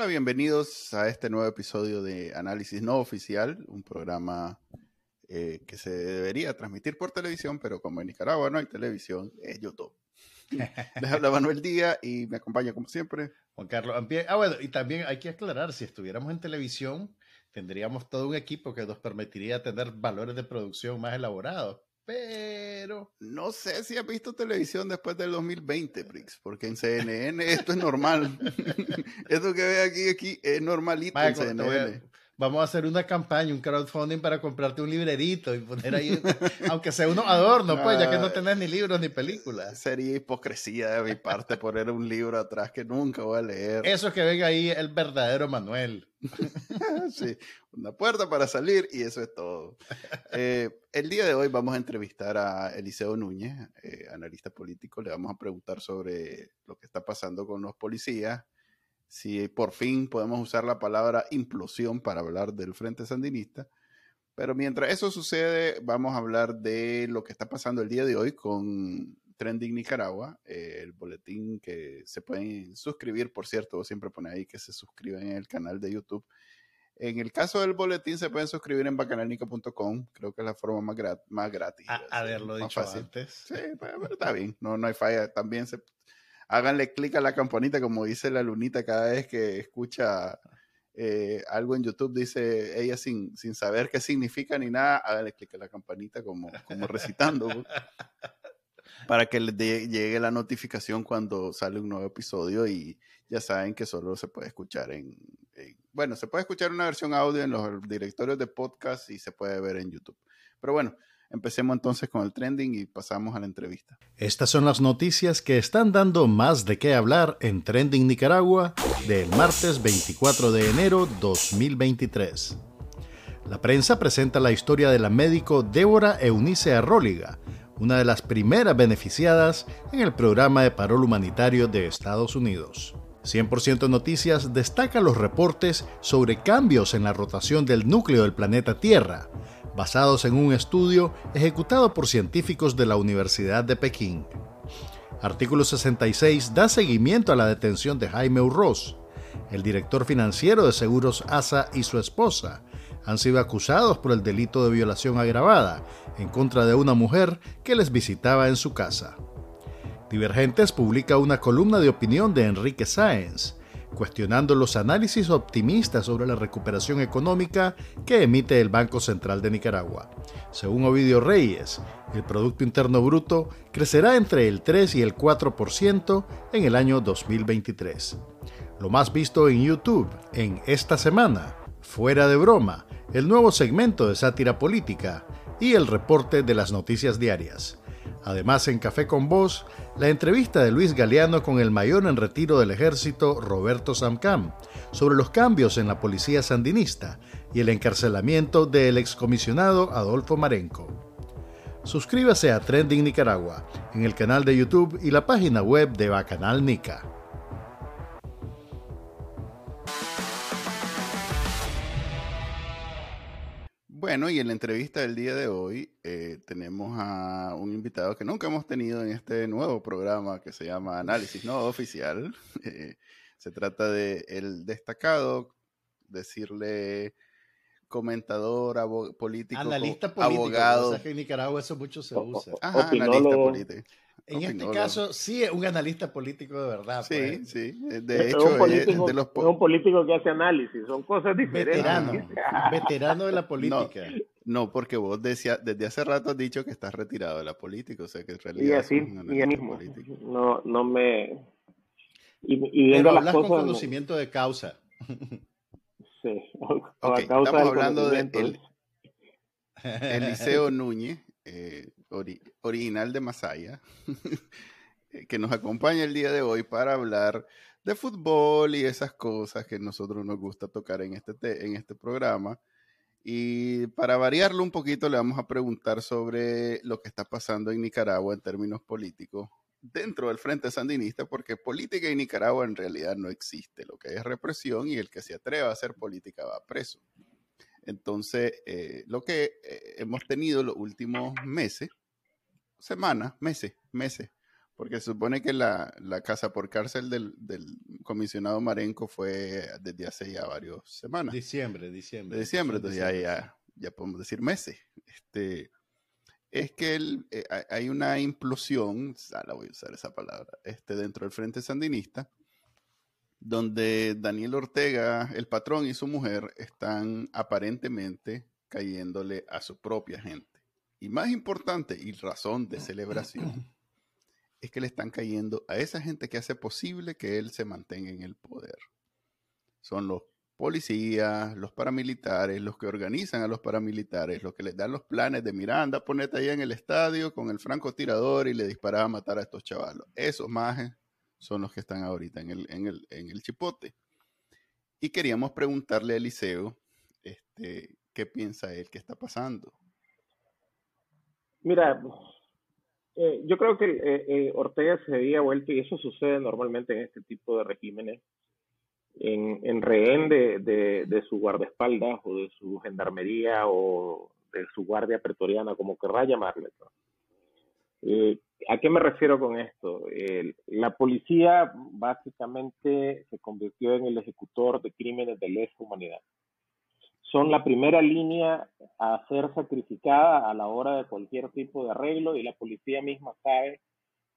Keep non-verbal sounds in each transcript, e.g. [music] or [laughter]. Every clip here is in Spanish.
Hola, bienvenidos a este nuevo episodio de Análisis No Oficial, un programa eh, que se debería transmitir por televisión, pero como en Nicaragua no hay televisión, es YouTube. [laughs] Les habla Manuel Díaz y me acompaña como siempre. Juan Carlos Ampie. Ah, bueno, y también hay que aclarar, si estuviéramos en televisión, tendríamos todo un equipo que nos permitiría tener valores de producción más elaborados. Pero no sé si has visto televisión después del 2020, Prix, porque en CNN esto es normal. [laughs] esto que ve aquí, aquí es normalito en CNN vamos a hacer una campaña, un crowdfunding para comprarte un librerito y poner ahí, [laughs] aunque sea uno adorno, pues, ya que no ah, tenés ni libros ni películas. Sería hipocresía de mi parte poner un libro atrás que nunca voy a leer. Eso que venga ahí el verdadero Manuel. [laughs] sí, una puerta para salir y eso es todo. Eh, el día de hoy vamos a entrevistar a Eliseo Núñez, eh, analista político. Le vamos a preguntar sobre lo que está pasando con los policías si por fin podemos usar la palabra implosión para hablar del Frente Sandinista. Pero mientras eso sucede, vamos a hablar de lo que está pasando el día de hoy con Trending Nicaragua, eh, el boletín que se pueden suscribir, por cierto, siempre pone ahí que se suscriben en el canal de YouTube. En el caso del boletín se pueden suscribir en bacanalnica.com, creo que es la forma más, más gratis. A, haberlo dicho antes. Sí, pero, está bien, no, no hay falla. También se, háganle clic a la campanita, como dice la lunita cada vez que escucha eh, algo en YouTube, dice ella sin, sin saber qué significa ni nada, háganle clic a la campanita como, como recitando. [laughs] para que les llegue la notificación cuando sale un nuevo episodio y ya saben que solo se puede escuchar en, bueno, se puede escuchar una versión audio en los directorios de podcast y se puede ver en YouTube. Pero bueno, Empecemos entonces con el trending y pasamos a la entrevista. Estas son las noticias que están dando más de qué hablar en Trending Nicaragua del martes 24 de enero 2023. La prensa presenta la historia de la médico Débora Eunice Arróliga, una de las primeras beneficiadas en el programa de parol humanitario de Estados Unidos. 100% Noticias destaca los reportes sobre cambios en la rotación del núcleo del planeta Tierra, basados en un estudio ejecutado por científicos de la Universidad de Pekín. Artículo 66 da seguimiento a la detención de Jaime Urroz. El director financiero de Seguros ASA y su esposa han sido acusados por el delito de violación agravada en contra de una mujer que les visitaba en su casa. Divergentes publica una columna de opinión de Enrique Sáenz, cuestionando los análisis optimistas sobre la recuperación económica que emite el Banco Central de Nicaragua. Según Ovidio Reyes, el Producto Interno Bruto crecerá entre el 3 y el 4% en el año 2023. Lo más visto en YouTube en esta semana, fuera de broma, el nuevo segmento de sátira política y el reporte de las noticias diarias. Además, en Café con Voz, la entrevista de Luis Galeano con el mayor en retiro del ejército, Roberto Samcam, sobre los cambios en la policía sandinista y el encarcelamiento del excomisionado Adolfo Marenco. Suscríbase a Trending Nicaragua en el canal de YouTube y la página web de Bacanal Nica. Bueno, y en la entrevista del día de hoy eh, tenemos a un invitado que nunca hemos tenido en este nuevo programa que se llama Análisis No Oficial. [laughs] Eh, se trata de el destacado, decirle comentador, político, analista político, abogado. que en Nicaragua eso mucho se usa. Ajá, analista político. En este caso, sí es un analista político de verdad. Sí, pues. sí. De hecho, es un, político, de los un político que hace análisis, son cosas diferentes. Veterano, [laughs] veterano de la política. No, porque vos decía, desde hace rato has dicho que estás retirado de la política, o sea que en realidad. Y así, y mismo. No, no me. Y, y viendo las cosas, con conocimiento de causa. [laughs] Sí. Okay, estamos hablando de el, Eliseo Núñez, eh, original de Masaya, [laughs] eh, que nos acompaña el día de hoy para hablar de fútbol y esas cosas que nosotros nos gusta tocar en este, en este programa. Y para variarlo un poquito, le vamos a preguntar sobre lo que está pasando en Nicaragua en términos políticos dentro del Frente Sandinista, porque política en Nicaragua en realidad no existe. Lo que es represión y el que se atreva a hacer política va preso. Entonces, eh, lo que eh, hemos tenido los últimos meses, semanas, meses, meses, porque se supone que la, casa por cárcel del, comisionado Marenco fue desde hace ya varias semanas. Diciembre, diciembre. De diciembre, entonces ya, ya, ya podemos decir meses. Este, es que el, eh, hay una implosión, ah, la voy a usar esa palabra, este, dentro del Frente Sandinista, donde Daniel Ortega, el patrón y su mujer están aparentemente cayéndole a su propia gente. Y más importante y razón de celebración [clears throat] es que le están cayendo a esa gente que hace posible que él se mantenga en el poder. Son los policías, los paramilitares, los que organizan a los paramilitares, los que les dan los planes de Miranda, ponete ahí en el estadio con el francotirador y le dispara a matar a estos chavalos. Esos majes son los que están ahorita en el, en el, en el chipote. Y queríamos preguntarle a Eliseo este, qué piensa él que está pasando. Mira, eh, yo creo que eh, eh, Ortega se había vuelto, y eso sucede normalmente en este tipo de regímenes, en, en rehén de, de, su guardaespaldas o de su gendarmería o de su guardia pretoriana, como querrá llamarle. ¿A qué me refiero con esto? la policía básicamente se convirtió en el ejecutor de crímenes de lesa humanidad son la primera línea a ser sacrificada a la hora de cualquier tipo de arreglo y la policía misma sabe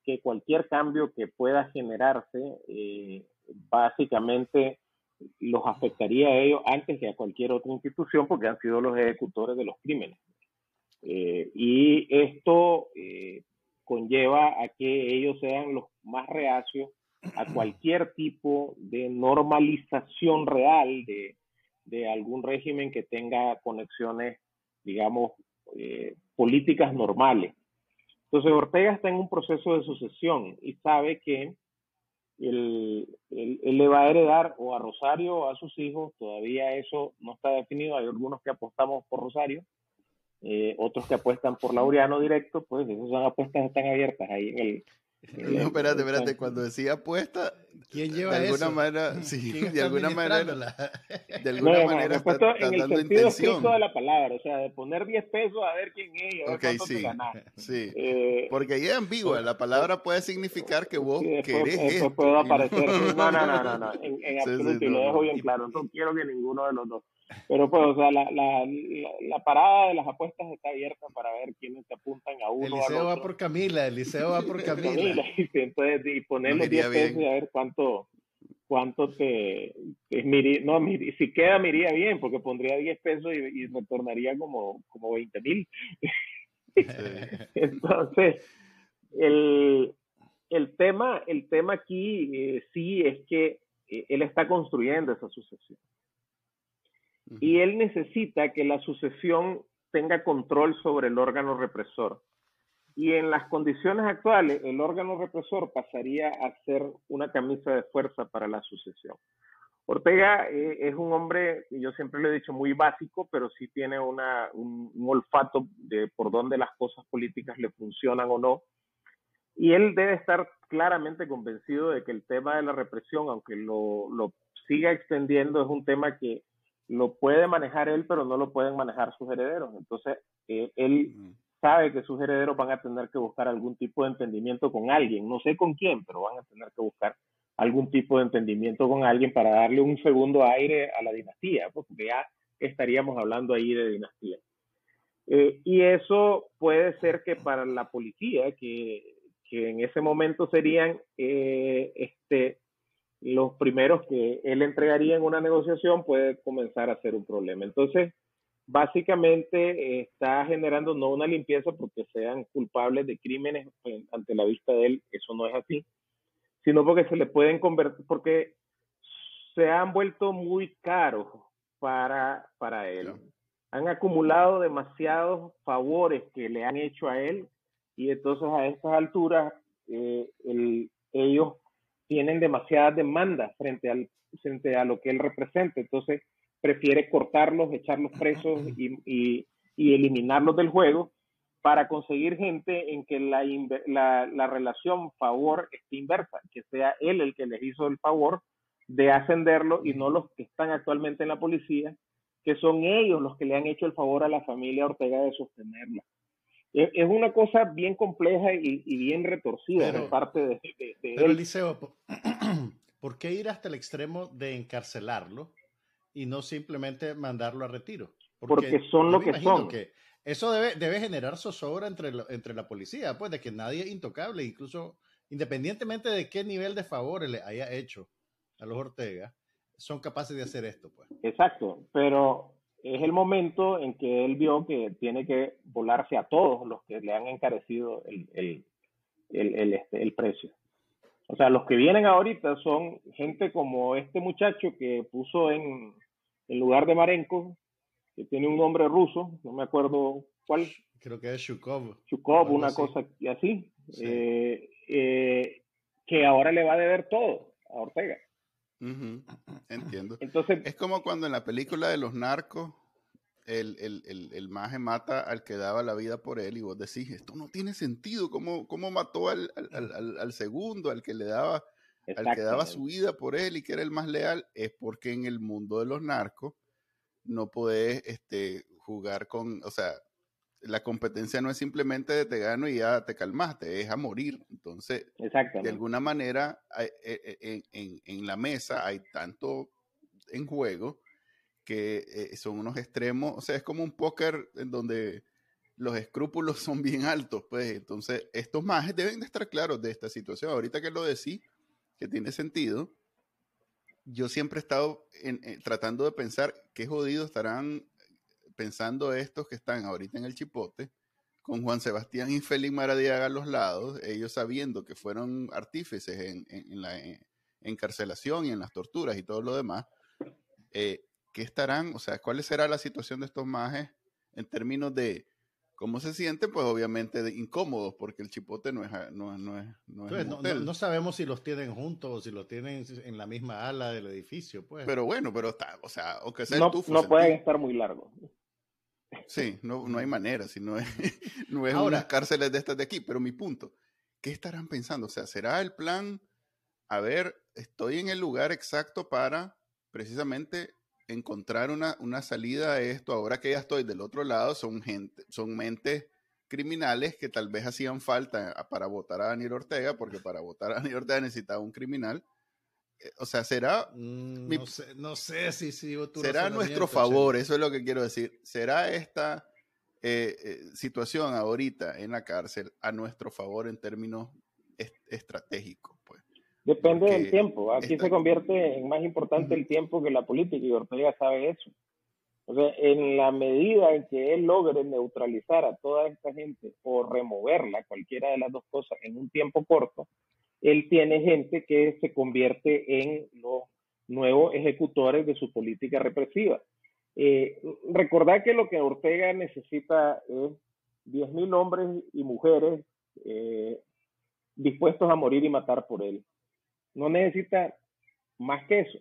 que cualquier cambio que pueda generarse eh, básicamente los afectaría a ellos antes que a cualquier otra institución porque han sido los ejecutores de los crímenes. Eh, y esto eh, conlleva a que ellos sean los más reacios a cualquier tipo de normalización real de, de algún régimen que tenga conexiones, digamos, eh, políticas normales. Entonces Ortega está en un proceso de sucesión y sabe que él, le va a heredar o a Rosario o a sus hijos, todavía eso no está definido, hay algunos que apostamos por Rosario, eh, otros que apuestan por Laureano directo, pues esas son apuestas están abiertas ahí en el, no, [laughs] espérate, espérate, cuando decía apuesta, ¿quién lleva de alguna eso? manera, sí, de alguna manera, de alguna no, manera está, está en el sentido estricto de la palabra, o sea, de poner 10 pesos a ver quién es, a ver okay, cuánto sí, te. Sí, eh, porque ahí es ambigua, la palabra puede significar que vos sí, después, querés después esto. puede aparecer, no, no, no, no, no, [laughs] en, en absoluto, sí, y lo dejo bien claro, no quiero que ninguno de los dos pero pues, o sea, la, la, la, parada de las apuestas está abierta para ver quiénes se apuntan a uno. Eliseo va por Camila, Eliseo va por Camila. Camila y, entonces, y ponerle 10 pesos y a ver cuánto, cuánto te, te no, si queda me iría bien, porque pondría 10 pesos y, y retornaría como, como 20 mil. Sí. [laughs] entonces, el, el, tema, el tema aquí eh, sí es que eh, él está construyendo esa sucesión y él necesita que la sucesión tenga control sobre el órgano represor. Y en las condiciones actuales, el órgano represor pasaría a ser una camisa de fuerza para la sucesión. Ortega eh, es un hombre, yo siempre le he dicho, muy básico, pero sí tiene una, un, un, olfato de por dónde las cosas políticas le funcionan o no. Y él debe estar claramente convencido de que el tema de la represión, aunque lo, lo siga extendiendo, es un tema que lo puede manejar él, pero no lo pueden manejar sus herederos. Entonces, eh, él sabe que sus herederos van a tener que buscar algún tipo de entendimiento con alguien, no sé con quién, pero van a tener que buscar algún tipo de entendimiento con alguien para darle un segundo aire a la dinastía, pues, porque ya estaríamos hablando ahí de dinastía. Eh, y eso puede ser que para la policía, que, que en ese momento serían eh, este, los primeros que él entregaría en una negociación puede comenzar a ser un problema. Entonces, básicamente está generando no una limpieza porque sean culpables de crímenes ante la vista de él, eso no es así, sino porque se le pueden convertir, porque se han vuelto muy caros para, para él. Han acumulado demasiados favores que le han hecho a él y entonces a estas alturas eh, el, ellos tienen demasiadas demandas frente, al, frente a lo que él representa. Entonces, prefiere cortarlos, echarlos presos y, y, y eliminarlos del juego para conseguir gente en que la, la, la, relación favor esté inversa, que sea él el que les hizo el favor de ascenderlo y no los que están actualmente en la policía, que son ellos los que le han hecho el favor a la familia Ortega de sostenerla es una cosa bien compleja y, y bien retorcida pero, de parte de, de, de pero él. Eliseo, [clears throat] ¿por qué ir hasta el extremo de encarcelarlo y no simplemente mandarlo a retiro? Porque, son lo que son. Que eso debe, debe generar zozobra entre, entre la policía, pues de que nadie es intocable, incluso independientemente de qué nivel de favores le haya hecho a los Ortega, son capaces de hacer esto, pues. Exacto, pero es el momento en que él vio que tiene que volarse a todos los que le han encarecido el, el, el, este, el precio. O sea, los que vienen ahorita son gente como este muchacho que puso en, en lugar de Marenko, que tiene un nombre ruso, no me acuerdo cuál. Creo que es Shukov. Shukov, una cosa así. Eh, eh, que ahora le va a deber todo a Ortega. Entiendo. Entonces, es como cuando en la película de los narcos el, el, el, el, maje mata al que daba la vida por él y vos decís, esto no tiene sentido, ¿cómo, cómo mató al, al, al, segundo, al que le daba, al que daba su vida por él y que era el más leal? Es porque en el mundo de los narcos no podés este, jugar con, o sea, la competencia no es simplemente de te gano y ya te calmaste, es a morir. Entonces, de alguna manera, eh, eh, en, en, en, la mesa hay tanto en juego que eh, son unos extremos, o sea, es como un póker en donde los escrúpulos [laughs] son bien altos, pues entonces estos majes deben de estar claros de esta situación. Ahorita que lo decís, que tiene sentido, yo siempre he estado tratando de pensar qué jodidos estarán pensando estos que están ahorita en el chipote, con Juan Sebastián y Félix Maradiaga a los lados, ellos sabiendo que fueron artífices en, la encarcelación y en las torturas y todo lo demás, eh, ¿qué estarán? O sea, ¿cuál será la situación de estos majes en términos de cómo se sienten? Pues obviamente de incómodos, porque el chipote no es... No, no, es, no, pues, no, sabemos si los tienen juntos o si los tienen en la misma ala del edificio, pues. Pero bueno, pero está, o sea, aunque sea no, no pueden estar muy largos. Sí, no, no hay manera, si no es, [laughs] no es unas cárceles de estas de aquí, pero mi punto, ¿qué estarán pensando? O sea, ¿será el plan, a ver, estoy en el lugar exacto para precisamente encontrar una, una salida a esto, ahora que ya estoy del otro lado, son gente, son mentes criminales que tal vez hacían falta para votar a Daniel Ortega, porque para votar a Daniel Ortega necesitaba un criminal. Eh, o sea, será. Mm, no, sé, no, sé, si sigo tu Será a nuestro favor, eso es lo que quiero decir. ¿Será esta eh, eh, situación ahorita en la cárcel a nuestro favor en términos estratégicos? Pues? Depende del tiempo. Aquí se convierte en más importante el tiempo que la política y Ortega sabe eso. O sea, en la medida en que él logre neutralizar a toda esta gente o removerla, cualquiera de las dos cosas, en un tiempo corto, él tiene gente que se convierte en los nuevos ejecutores de su política represiva. Eh, recordad que lo que Ortega necesita es 10.000 hombres y mujeres eh, dispuestos a morir y matar por él. No necesita más que eso.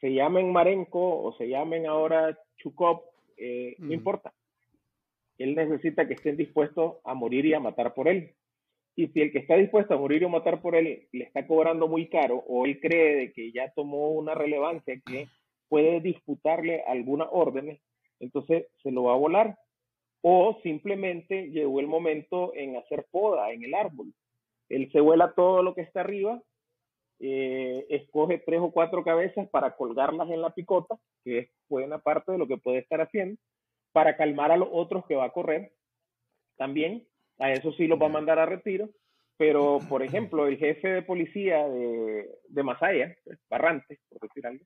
Se llamen Marenco o se llamen ahora Chukov, eh, no importa. Él necesita que estén dispuestos a morir y a matar por él. Y si el que está dispuesto a morir o matar por él le está cobrando muy caro o él cree de que ya tomó una relevancia que puede disputarle algunas órdenes, entonces se lo va a volar. O simplemente llegó el momento en hacer poda en el árbol. Él se vuela todo lo que está arriba, eh, escoge tres o cuatro cabezas para colgarlas en la picota, que es buena parte de lo que puede estar haciendo, para calmar a los otros que va a correr también a eso sí los va a mandar a retiro, pero [clears throat] por ejemplo, el jefe de policía de, de Masaya, Barrante, por decir algo,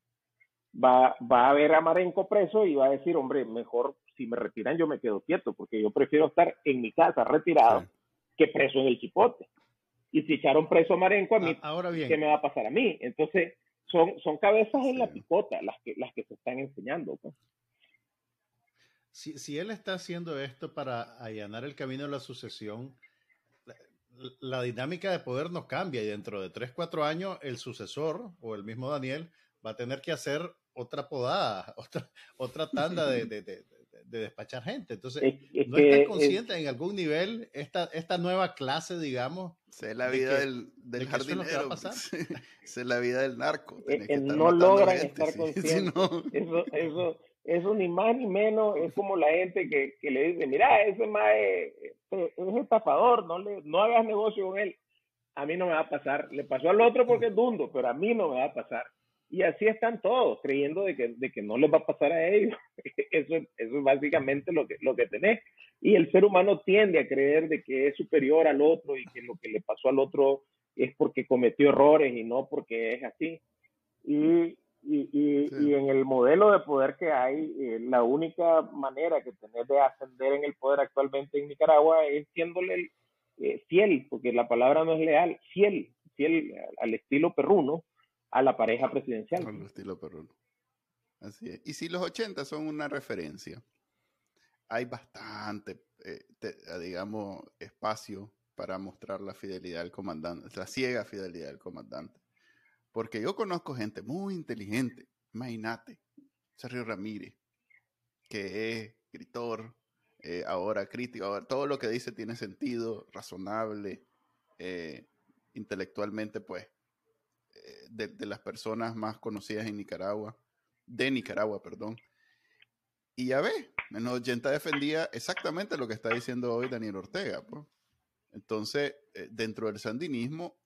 va, va a ver a Marenco preso y va a decir, hombre, mejor si me retiran yo me quedo quieto, porque yo prefiero estar en mi casa retirado que preso en el chipote. Y si echaron preso a Marenco, a mí, Ahora bien. ¿qué me va a pasar a mí? Entonces, son, son cabezas en la picota las que, las que se están enseñando. Pues. Si, si, él está haciendo esto para allanar el camino de la sucesión, la, dinámica de poder no cambia y dentro de 3, 4 años el sucesor o el mismo Daniel va a tener que hacer otra podada, [laughs] otra, otra tanda de, de, de, de despachar gente. Entonces, ¿no está consciente en algún nivel esta, esta nueva clase, digamos? es la vida del, del jardinero. es la vida del narco. Eh, no logran estar [laughs] conscientes. Eso, eso, [laughs] eso ni más ni menos es como la gente que, le dice, mira, ese mae es, estafador, no, le, no hagas negocio con él. a mí no me va a pasar. Le pasó al otro porque es dundo, pero a mí no me va a pasar. Y así están todos, creyendo de que, de que no les va a pasar a ellos. [laughs] Eso, eso es básicamente lo que, lo que tenés. Y el ser humano tiende a creer de que es superior al otro y que lo que le pasó al otro es porque cometió errores y no porque es así. Y, y, y, en el modelo de poder que hay, eh, la única manera que tenés de ascender en el poder actualmente en Nicaragua es siéndole eh, fiel, porque la palabra no es leal, fiel, fiel al estilo perruno, a la pareja presidencial. Al estilo perruno. Así es. Y si los 80 son una referencia, hay bastante, eh, digamos, espacio para mostrar la fidelidad del comandante, la ciega fidelidad del comandante. Porque yo conozco gente muy inteligente, imagínate, Sergio Ramírez, que es escritor, eh, ahora crítico, todo lo que dice tiene sentido, razonable, eh, intelectualmente, pues, eh, de, las personas más conocidas en Nicaragua, de Nicaragua, perdón. Y ya ve, en los 80 defendía exactamente lo que está diciendo hoy Daniel Ortega. Pues. Entonces, dentro del sandinismo,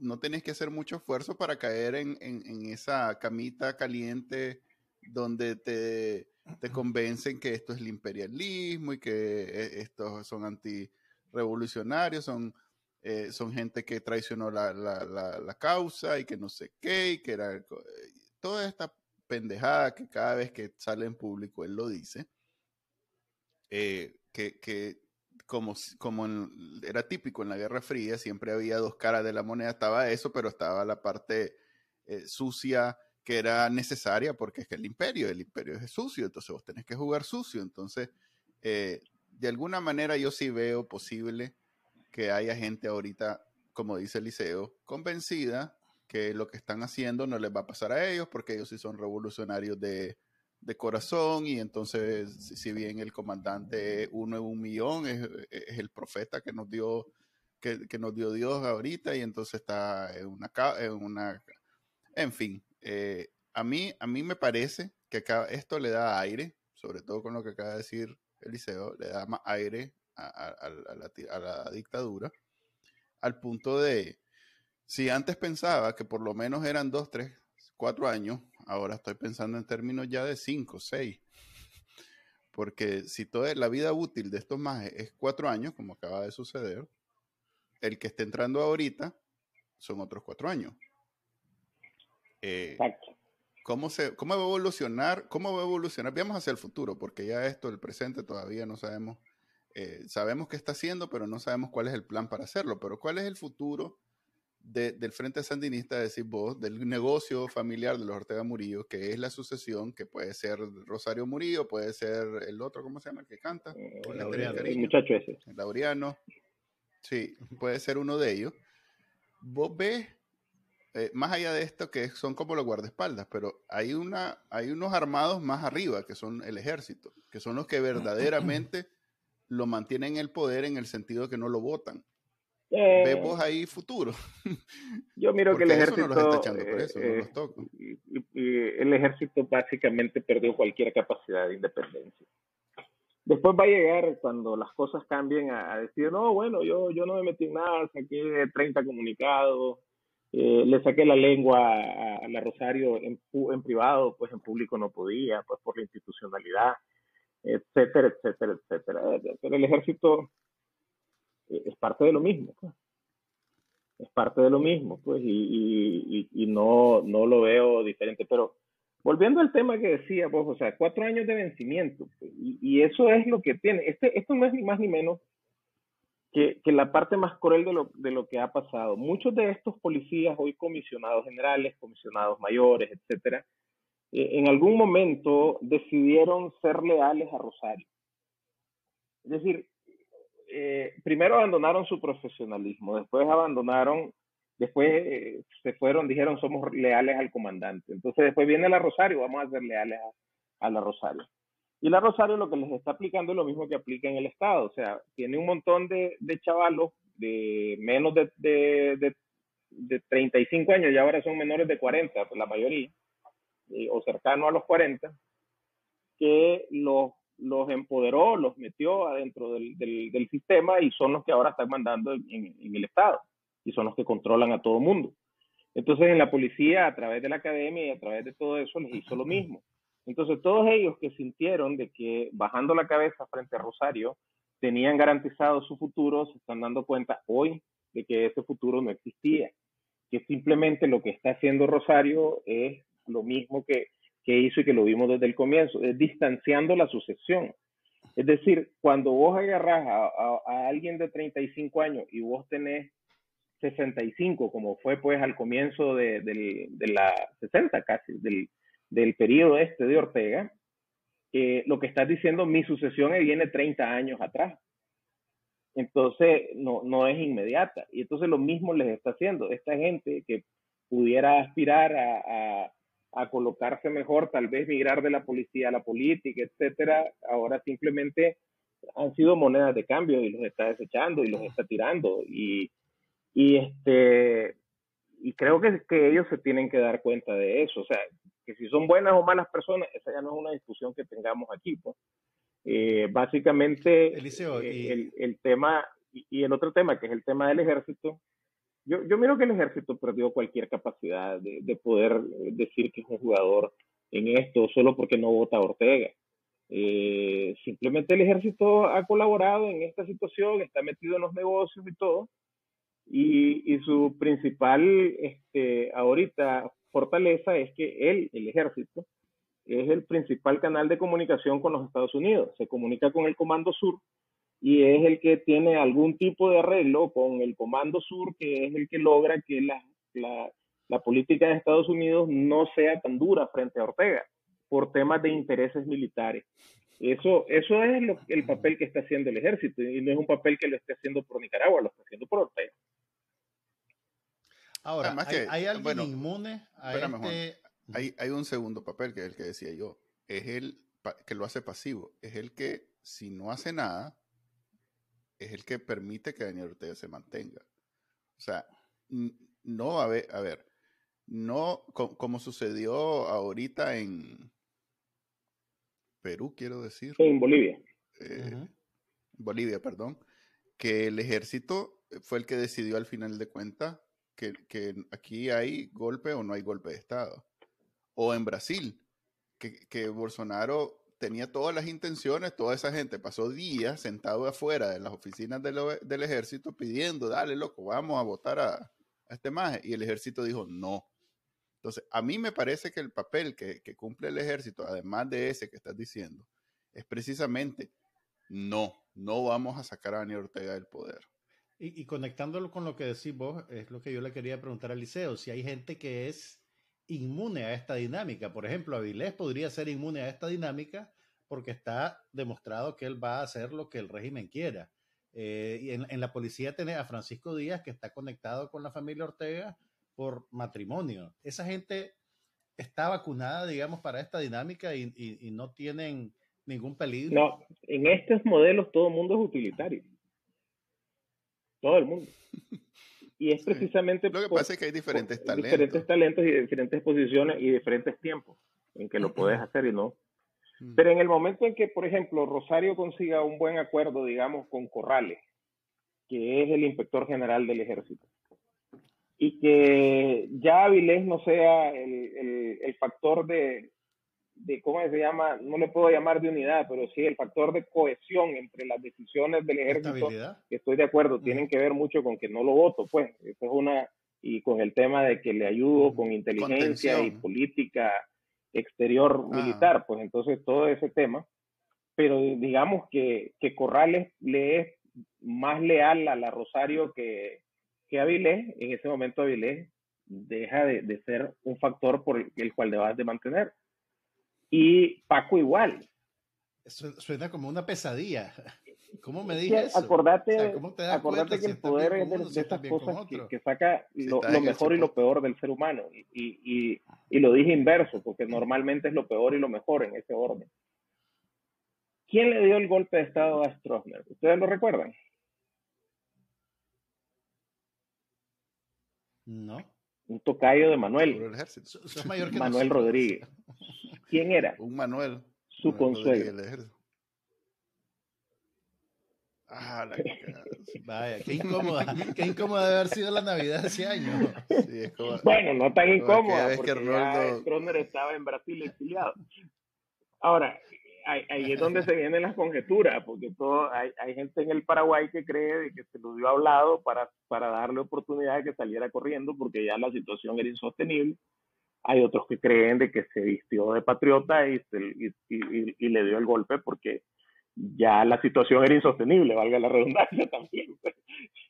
no tenés que hacer mucho esfuerzo para caer en, en esa camita caliente donde te te convencen que esto es el imperialismo y que eh, estos son antirevolucionarios, son, eh, son gente que traicionó la, la, causa y que no sé qué, y que era eh, toda esta pendejada que cada vez que sale en público él lo dice, que, que, como, como era típico en la Guerra Fría, siempre había dos caras de la moneda, estaba eso, pero estaba la parte sucia que era necesaria porque es que el imperio, el imperio es sucio, entonces vos tenés que jugar sucio. Entonces, eh, de alguna manera yo sí veo posible que haya gente ahorita, como dice Eliseo, convencida que lo que están haciendo no les va a pasar a ellos porque ellos sí son revolucionarios de, corazón y entonces si bien el comandante uno en un millón es, el profeta que nos dio que, nos dio Dios ahorita y entonces está en una, en una en fin, eh, a, mí, a mí me parece que acá esto le da aire, sobre todo con lo que acaba de decir Eliseo, le da más aire a, la, dictadura, al punto de, si antes pensaba que por lo menos eran dos, tres, cuatro años, ahora estoy pensando en términos ya de cinco, seis. Porque si toda la vida útil de estos más es cuatro años, como acaba de suceder, el que esté entrando ahorita son otros cuatro años. Eh, ¿cómo, se, ¿Cómo va a evolucionar? ¿Cómo va a evolucionar? Veamos hacia el futuro, porque ya esto, el presente, todavía no sabemos. Eh, sabemos qué está haciendo, pero no sabemos cuál es el plan para hacerlo. Pero ¿cuál es el futuro del Frente Sandinista, decir vos, del negocio familiar de los Ortega Murillo, que es la sucesión, que puede ser Rosario Murillo, puede ser el otro, ¿cómo se llama? El que canta. Eh, el, muchacho ese. El Laureano. Sí, puede ser uno de ellos. Vos ves eh, más allá de esto, que son como los guardaespaldas, pero hay, una, hay unos armados más arriba, que son el ejército, que son los que [clears throat] verdaderamente lo mantienen en el poder en el sentido de que no lo votan. Eh, ¿Vemos ahí futuro? [laughs] Yo miro que el ejército... el ejército básicamente perdió cualquier capacidad de independencia. Después va a llegar cuando las cosas cambien a, decir, no, bueno, yo, yo no me metí en nada, saqué 30 comunicados, eh, le saqué la lengua a, la Rosario en, en, privado, pues en público no podía, pues por la institucionalidad, etcétera, etcétera, etcétera. Pero el ejército eh, es parte de lo mismo, pues. Es parte de lo mismo, pues, y, y, no, no lo veo diferente. Pero volviendo al tema que decía, pues, o sea, cuatro años de vencimiento, pues, y, y, eso es lo que tiene. Este, esto no es ni más ni menos que, la parte más cruel de lo, de lo que ha pasado. Muchos de estos policías, hoy comisionados generales, comisionados mayores, etcétera, eh, en algún momento decidieron ser leales a Rosario. Es decir, eh, primero abandonaron su profesionalismo, después abandonaron, después eh, se fueron, dijeron somos leales al comandante. Entonces después viene la Rosario, vamos a ser leales a la Rosario. Y la Rosario lo que les está aplicando es lo mismo que aplica en el Estado. O sea, tiene un montón de, de chavalos de menos de, de, de, 35 años y ahora son menores de 40, pues la mayoría, o cercano a los 40, que los, los empoderó, los metió adentro del, sistema y son los que ahora están mandando en, en, el Estado. y son los que controlan a todo mundo. Entonces en la policía, a través de la academia y a través de todo eso, les hizo lo mismo. Entonces todos ellos que sintieron de que bajando la cabeza frente a Rosario tenían garantizado su futuro, se están dando cuenta hoy de que ese futuro no existía, que simplemente lo que está haciendo Rosario es lo mismo que, que hizo y que lo vimos desde el comienzo, es distanciando la sucesión. Es decir, cuando vos agarras a, alguien de 35 años y vos tenés 65, como fue pues al comienzo de, de la 60 casi, del, del periodo este de Ortega, eh, lo que estás diciendo, mi sucesión viene 30 años atrás. Entonces, no, no es inmediata. Y entonces lo mismo les está haciendo. Esta gente que pudiera aspirar a, a, colocarse mejor, tal vez migrar de la policía a la política, etcétera, ahora simplemente han sido monedas de cambio y los está desechando y los está tirando. Y, y este y creo que, que ellos se tienen que dar cuenta de eso. O sea, que si son buenas o malas personas, esa ya no es una discusión que tengamos aquí. Pues. Eh, básicamente, eh, el, el, tema, y, el otro tema, que es el tema del ejército, yo, yo miro que el ejército perdió cualquier capacidad de, de poder decir que es un jugador en esto solo porque no vota Ortega. Eh, simplemente el ejército ha colaborado en esta situación, está metido en los negocios y todo, y, y su principal este, ahorita fortaleza es que él, el ejército, es el principal canal de comunicación con los Estados Unidos. Se comunica con el Comando Sur y es el que tiene algún tipo de arreglo con el Comando Sur, que es el que logra que la, la, la política de Estados Unidos no sea tan dura frente a Ortega por temas de intereses militares. Eso, eso es lo, el papel que está haciendo el ejército y no es un papel que lo esté haciendo por Nicaragua, lo está haciendo por Ortega. Ahora, ¿hay, alguien inmune a este... hay, hay un segundo papel que es el que decía yo. Es el que lo hace pasivo. Es el que, si no hace nada, es el que permite que Daniel Ortega se mantenga. O sea, no a ver, a ver, no como sucedió ahorita en Perú, quiero decir. En Bolivia. Eh, Bolivia, perdón. Que el ejército fue el que decidió al final de cuentas que, aquí hay golpe o no hay golpe de Estado. O en Brasil, que, Bolsonaro tenía todas las intenciones, toda esa gente pasó días sentado afuera de las oficinas del, ejército pidiendo, dale loco, vamos a votar a, este maje. Y el ejército dijo, no. Entonces, a mí me parece que el papel que, que, cumple el ejército, además de ese que estás diciendo, es precisamente, no, no vamos a sacar a Daniel Ortega del poder. Y, conectándolo con lo que decís vos, es lo que yo le quería preguntar al Liceo, si hay gente que es inmune a esta dinámica. Por ejemplo, Avilés podría ser inmune a esta dinámica porque está demostrado que él va a hacer lo que el régimen quiera. Eh, y en, la policía tenés a Francisco Díaz, que está conectado con la familia Ortega por matrimonio. Esa gente está vacunada, digamos, para esta dinámica y, y no tienen ningún peligro. No, en estos modelos todo el mundo es utilitario todo el mundo. [laughs] Y es precisamente... Lo que pasa es que hay diferentes talentos. Diferentes talentos y diferentes posiciones y diferentes tiempos en que lo puedes hacer y no. Pero en el momento en que, por ejemplo, Rosario consiga un buen acuerdo, digamos, con Corrales, que es el inspector general del ejército, y que ya Avilés no sea el, el factor de, de, ¿cómo se llama? No le puedo llamar de unidad, pero sí el factor de cohesión entre las decisiones del ejército, que estoy de acuerdo, tienen que ver mucho con que no lo voto, pues, eso es una, y con el tema de que le ayudo con inteligencia y política exterior ah. militar, pues entonces todo ese tema, pero digamos que, que Corrales le es más leal a la Rosario que, que Avilés, en ese momento Avilés deja de, de ser un factor por el, el cual debas de mantener y Paco igual. Suena como una pesadilla. [laughs] ¿Cómo me dices Acordate, acordate que el poder es de, estas cosas que, saca lo, mejor y lo peor del ser humano. Y, y, y, lo dije inverso, porque normalmente es lo peor y lo mejor en ese orden. ¿Quién le dio el golpe de Estado a Stroessner? ¿Ustedes lo recuerdan? No. Un tocayo de Manuel. Manuel Rodríguez. [laughs] ¿Quién era? Un Manuel. Su consuelo. Ah, la Vaya, qué incómoda, qué incómoda debe haber sido la Navidad ese año. bueno, no tan incómoda, porque Stroner estaba en Brasil exiliado. Ahora, ahí, es donde se vienen las conjeturas, porque todo, hay, hay, gente en el Paraguay que cree que se lo dio hablado para, para darle oportunidad de que saliera corriendo, porque ya la situación era insostenible. Hay otros que creen de que se vistió de patriota y, y, y, le dio el golpe porque ya la situación era insostenible, valga la redundancia [laughs] también.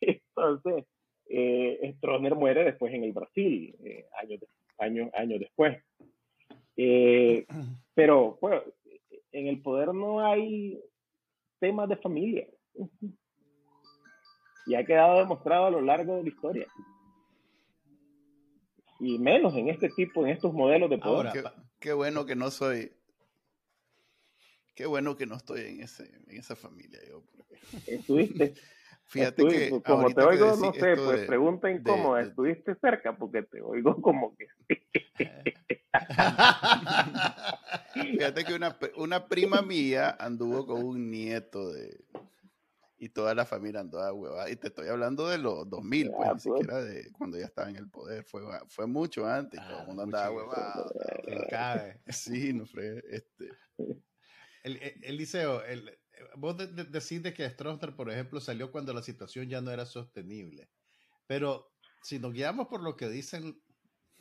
Entonces, eh, muere después en el Brasil, eh, años, años, años después. Eh, [clears throat] pero, bueno, en el poder no hay temas de familia. Y ha quedado demostrado a lo largo de la historia. Y menos en este tipo, en estos modelos de poder. Ahora, qué, bueno que no soy. Qué bueno que no estoy en, ese, en esa familia. Yo, Estuviste. Fíjate que. Como te oigo, no sé, pues pregunta incómoda. ¿Estuviste cerca? Porque te oigo como que. [laughs] Fíjate que una, una prima mía anduvo con un nieto de... Y toda la familia andó a huevada. Y te estoy hablando de los 2000, pues, ni pues. siquiera de cuando ya estaba en el poder. Fue, fue mucho antes. todo el ah, mundo andaba a huevada. [laughs] Sí, no fue. Este. El, el, liceo, el, vos decís que Stroessner, por ejemplo, salió cuando la situación ya no era sostenible. Pero si nos guiamos por lo que dicen,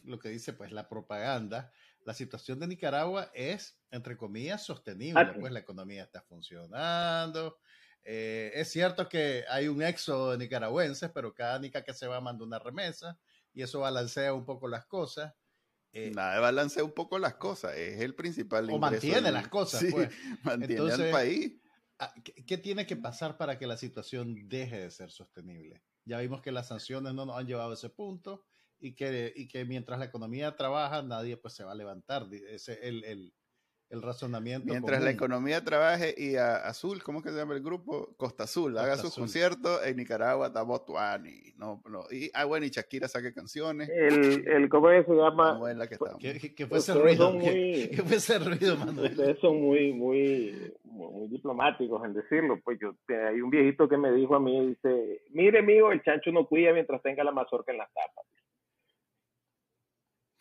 lo que dice pues la propaganda, la situación de Nicaragua es, entre comillas, sostenible, pues la economía está funcionando. Eh, es cierto que hay un éxodo de nicaragüenses, pero cada nica que se va manda una remesa y eso balancea un poco las cosas. Eh, Nada, balancea un poco las cosas, es el principal. O mantiene las cosas, [laughs] pues. Mantiene al país. Ah, ¿Qué tiene que pasar para que la situación deje de ser sostenible? Ya vimos que las sanciones no nos han llevado a ese punto y que, y que mientras la economía trabaja, nadie pues se va a levantar. El, el razonamiento. Mientras la economía trabaje y a Azul, ¿cómo que se llama el grupo? Costa Azul, haga sus conciertos en Nicaragua, Tabotuani. No, no. Y, ah, bueno, y Shakira saque canciones. El, el ¿cómo se llama? ¿Qué, fue ese ruido? ¿Qué, fue ese ruido, Manuel? Ustedes son muy, muy, muy diplomáticos en decirlo. Pues yo, hay un viejito que me dijo a mí, dice, mire, amigo, el chancho no cuida mientras tenga la mazorca en las tapas.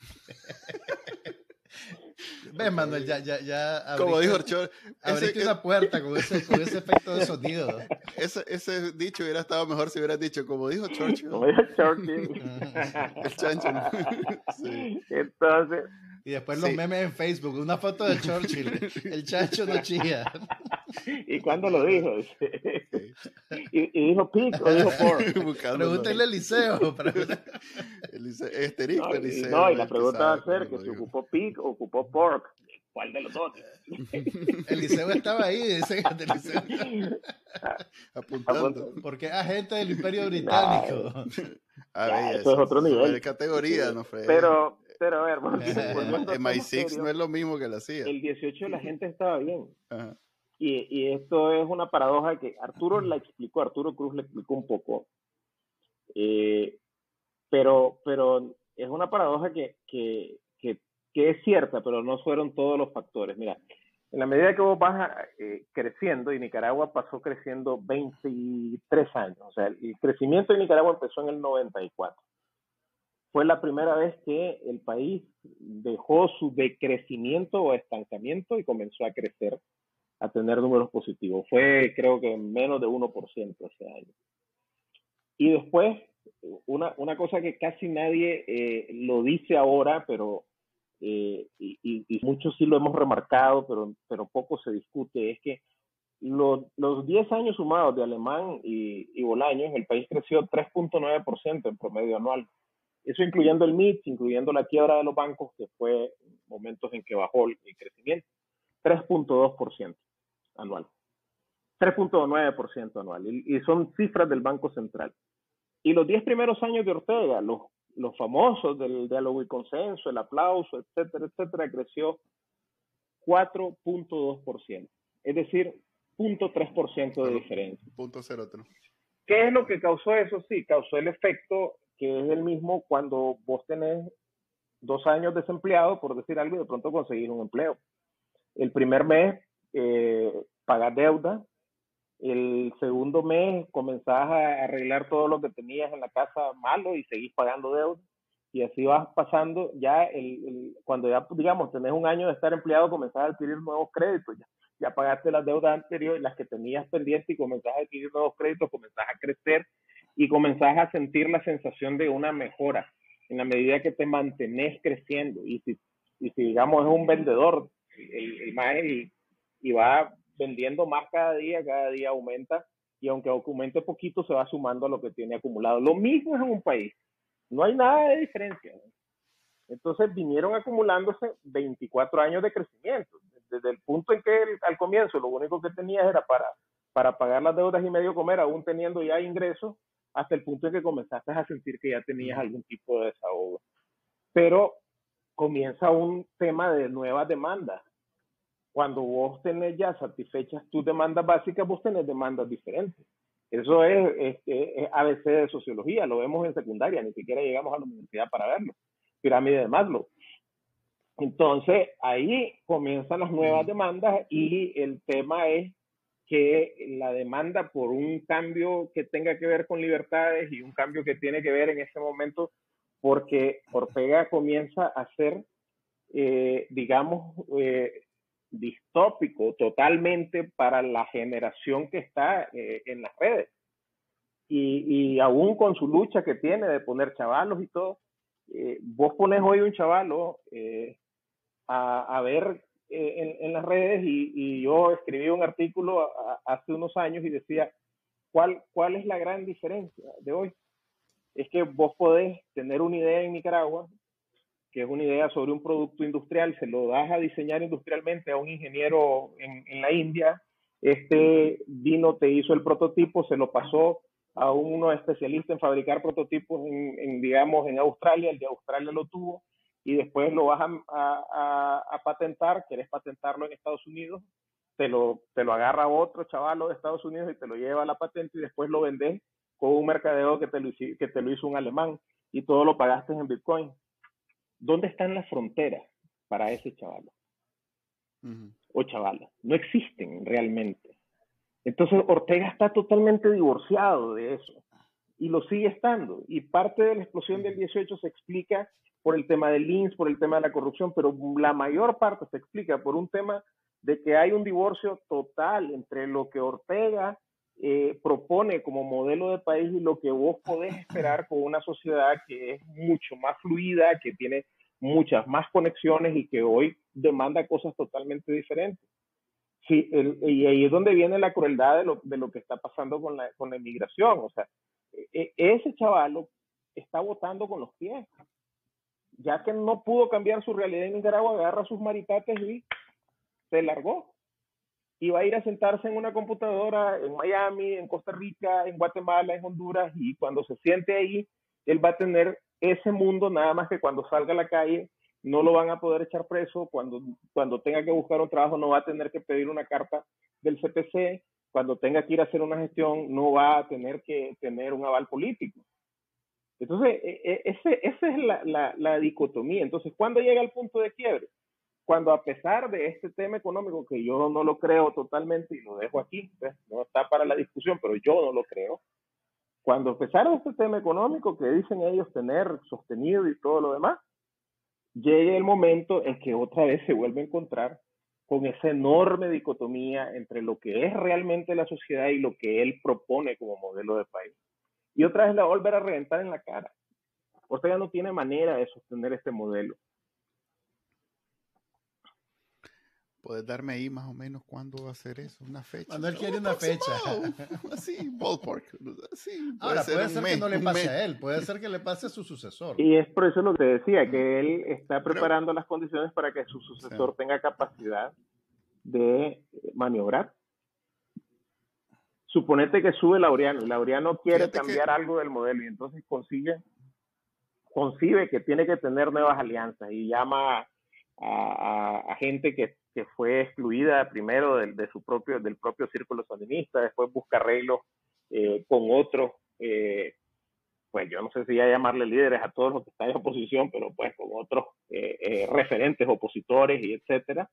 [laughs] [laughs] Ven, Manuel, ya, ya, ya. Como dijo Churchill. Abriste una puerta con ese, con ese efecto de sonido. [laughs] Ese, ese dicho hubiera estado mejor si hubieras dicho, como dijo Churchill. Como dijo Churchill. [laughs] El chancho. Sí. Entonces. Y después los memes en Facebook, una foto de Churchill. El chancho no chilla. ¿Y cuándo lo dijo? ¿Y, y dijo pic o dijo pork? [laughs] Pregúntale al liceo. [laughs] Este no, liceo. No, y la pregunta va a ser que si ocupó pic o ocupó pork. ¿Cuál de los dos? [laughs] El liceo estaba ahí, ese el liceo. Apuntando. Porque es agente del Imperio Británico. Ah, eso, es otro nivel. De categoría, no fue. Pero, pero a ver, MI6 no es lo mismo que la CIA. El 18 la gente estaba bien. Ajá. Y, esto es una paradoja que Arturo la explicó, Arturo Cruz le explicó un poco. Eh, pero, pero es una paradoja que, que, que, que, es cierta, pero no fueron todos los factores. Mira, en la medida que vos vas eh, creciendo, y Nicaragua pasó creciendo 23 años, o sea, el crecimiento de Nicaragua empezó en el 94. Fue la primera vez que el país dejó su decrecimiento o estancamiento y comenzó a crecer a tener números positivos. Fue creo que menos de 1% ese año. Y después, una, una cosa que casi nadie eh, lo dice ahora, pero eh, y, y, muchos sí lo hemos remarcado, pero, pero poco se discute, es que los, los 10 años sumados de Alemán y, y Bolaños, el país creció 3.9% en promedio anual. Eso incluyendo el MIT, incluyendo la quiebra de los bancos, que fue momentos en que bajó el crecimiento. 3.2% anual. 3.9% anual. Y, son cifras del Banco Central. Y los 10 primeros años de Ortega, los, los famosos del diálogo y consenso, el aplauso, etcétera, etcétera, creció 4.2%. Es decir, 0.3% de diferencia. Punto ¿Qué es lo que causó eso? Sí, causó el efecto que es el mismo cuando vos tenés dos años desempleado, por decir algo, y de pronto conseguís un empleo. El primer mes eh, pagas deuda, el segundo mes comenzás a arreglar todo lo que tenías en la casa malo y seguís pagando deuda. Y así vas pasando, ya el, cuando ya, digamos, tenés un año de estar empleado, comenzás a adquirir nuevos créditos. Ya, ya pagaste las deudas anteriores, las que tenías pendientes y comenzás a adquirir nuevos créditos, comenzás a crecer y comenzás a sentir la sensación de una mejora en la medida que te mantenés creciendo. Y si, y si digamos, es un vendedor, el, el y va vendiendo más cada día, cada día aumenta y aunque aumente poquito se va sumando a lo que tiene acumulado. Lo mismo es en un país, no hay nada de diferencia. Entonces vinieron acumulándose 24 años de crecimiento. Desde el punto en que al comienzo lo único que tenías era para, para pagar las deudas y medio comer, aún teniendo ya ingresos, hasta el punto en que comenzaste a sentir que ya tenías algún tipo de desahogo. Pero comienza un tema de nuevas demandas cuando vos tenés ya satisfechas tus demandas básicas, vos tenés demandas diferentes. Eso es, es, ABC de sociología, lo vemos en secundaria, ni siquiera llegamos a la universidad para verlo. Pirámide de Maslow. Entonces, ahí comienzan las nuevas demandas y el tema es que la demanda por un cambio que tenga que ver con libertades y un cambio que tiene que ver en ese momento porque Ortega comienza a ser, eh, digamos, eh, distópico totalmente para la generación que está eh, en las redes. Y, y, aún con su lucha que tiene de poner chavalos y todo, eh, vos pones hoy un chavalo eh, a, a, ver en, en, las redes y, y, yo escribí un artículo hace unos años y decía, ¿cuál, ¿cuál es la gran diferencia de hoy? Es que vos podés tener una idea en Nicaragua, que es una idea sobre un producto industrial, se lo das a diseñar industrialmente a un ingeniero en, en la India, este vino, te hizo el prototipo, se lo pasó a uno especialista en fabricar prototipos en, digamos, en Australia, el de Australia lo tuvo, y después lo vas a, a, a, patentar, querés patentarlo en Estados Unidos, te lo, te lo agarra otro chaval de Estados Unidos y te lo lleva a la patente y después lo vendes con un mercadeo que te lo, que te lo hizo un alemán y todo lo pagaste en Bitcoin. ¿Dónde están las fronteras para ese chaval? O chavala. No existen realmente. Entonces Ortega está totalmente divorciado de eso y lo sigue estando. Y parte de la explosión del 18 se explica por el tema del INS, por el tema de la corrupción, pero la mayor parte se explica por un tema de que hay un divorcio total entre lo que Ortega eh, propone como modelo de país lo que vos podés esperar con una sociedad que es mucho más fluida, que tiene muchas más conexiones y que hoy demanda cosas totalmente diferentes. Sí, y ahí es donde viene la crueldad de lo, de lo que está pasando con la, con la inmigración. O sea, e, e, ese chaval está votando con los pies. Ya que no pudo cambiar su realidad en Nicaragua, agarra sus maritates y se largó. Y va a ir a sentarse en una computadora en Miami, en Costa Rica, en Guatemala, en Honduras, y cuando se siente ahí, él va a tener ese mundo, nada más que cuando salga a la calle no lo van a poder echar preso, cuando, cuando tenga que buscar un trabajo no va a tener que pedir una carta del CPC, cuando tenga que ir a hacer una gestión no va a tener que tener un aval político. Entonces, e, e, ese, esa es la, la, la dicotomía. Entonces, ¿cuándo llega el punto de quiebre? Cuando a pesar de este tema económico, que yo no lo creo totalmente y lo dejo aquí, no está para la discusión, pero yo no lo creo, cuando empezaron este tema económico que dicen ellos tener sostenido y todo lo demás, llega el momento en que otra vez se vuelve a encontrar con esa enorme dicotomía entre lo que es realmente la sociedad y lo que él propone como modelo de país. Y otra vez la volver a reventar en la cara. Ortega no tiene manera de sostener este modelo. ¿Puedes darme ahí más o menos cuándo va a ser eso? Una fecha. Cuando él quiere una fecha. [laughs] Así, ballpark. Sí, puede Ahora, ser puede ser mes, que no le pase a él, puede ser que le pase a su sucesor. Y es por eso lo que decía, que él está preparando Pero, las condiciones para que su sucesor sí. tenga capacidad de maniobrar. Suponete que sube Laureano, Laureano quiere Fíjate cambiar que... algo del modelo y entonces consigue, concibe que tiene que tener nuevas alianzas y llama a, a, a gente que que fue excluida primero del, de su propio, del propio círculo sandinista, después busca arreglos eh, con otros, eh, pues yo no sé si ya llamarle líderes a todos los que están en oposición, pero pues con otros eh, eh referentes opositores y etcétera.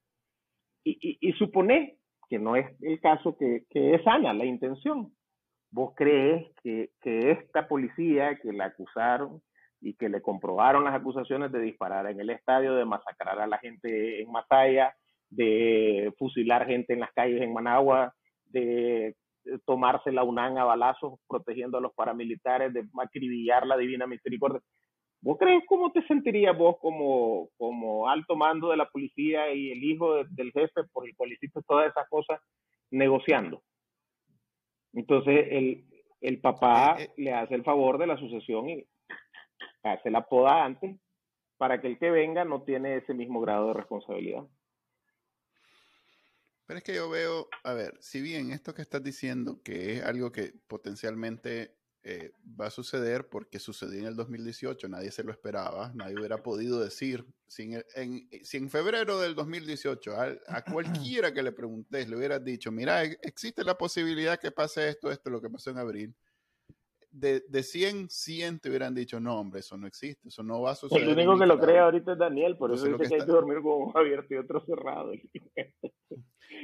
Y, y, y supone que no es el caso que, que es sana la intención. ¿Vos crees que, que esta policía que la acusaron y que le comprobaron las acusaciones de disparar en el estadio, de masacrar a la gente en Masaya, de fusilar gente en las calles en Managua, de tomarse la UNAM a balazos protegiendo a los paramilitares, de acribillar la Divina Misericordia. ¿Vos crees cómo te sentirías vos como, como alto mando de la policía y el hijo del jefe por el cual hiciste todas esas cosas negociando? Entonces el, el papá eh, eh. le hace el favor de la sucesión y hace la poda antes para que el que venga no tiene ese mismo grado de responsabilidad. Pero es que yo veo, a ver, si bien esto que estás diciendo, que es algo que potencialmente eh, va a suceder porque sucedió en el 2018, nadie se lo esperaba, nadie hubiera podido decir, si en, febrero del 2018 a, cualquiera que le preguntes le hubieras dicho, mira, e, existe la posibilidad que pase esto, esto, lo que pasó en abril, de, de 100, 100 te hubieran dicho, no, hombre, eso no existe, eso no va a suceder. El único que lo cree ahorita es Daniel, por eso dice que, hay que dormir con uno abierto y otro cerrado. [laughs]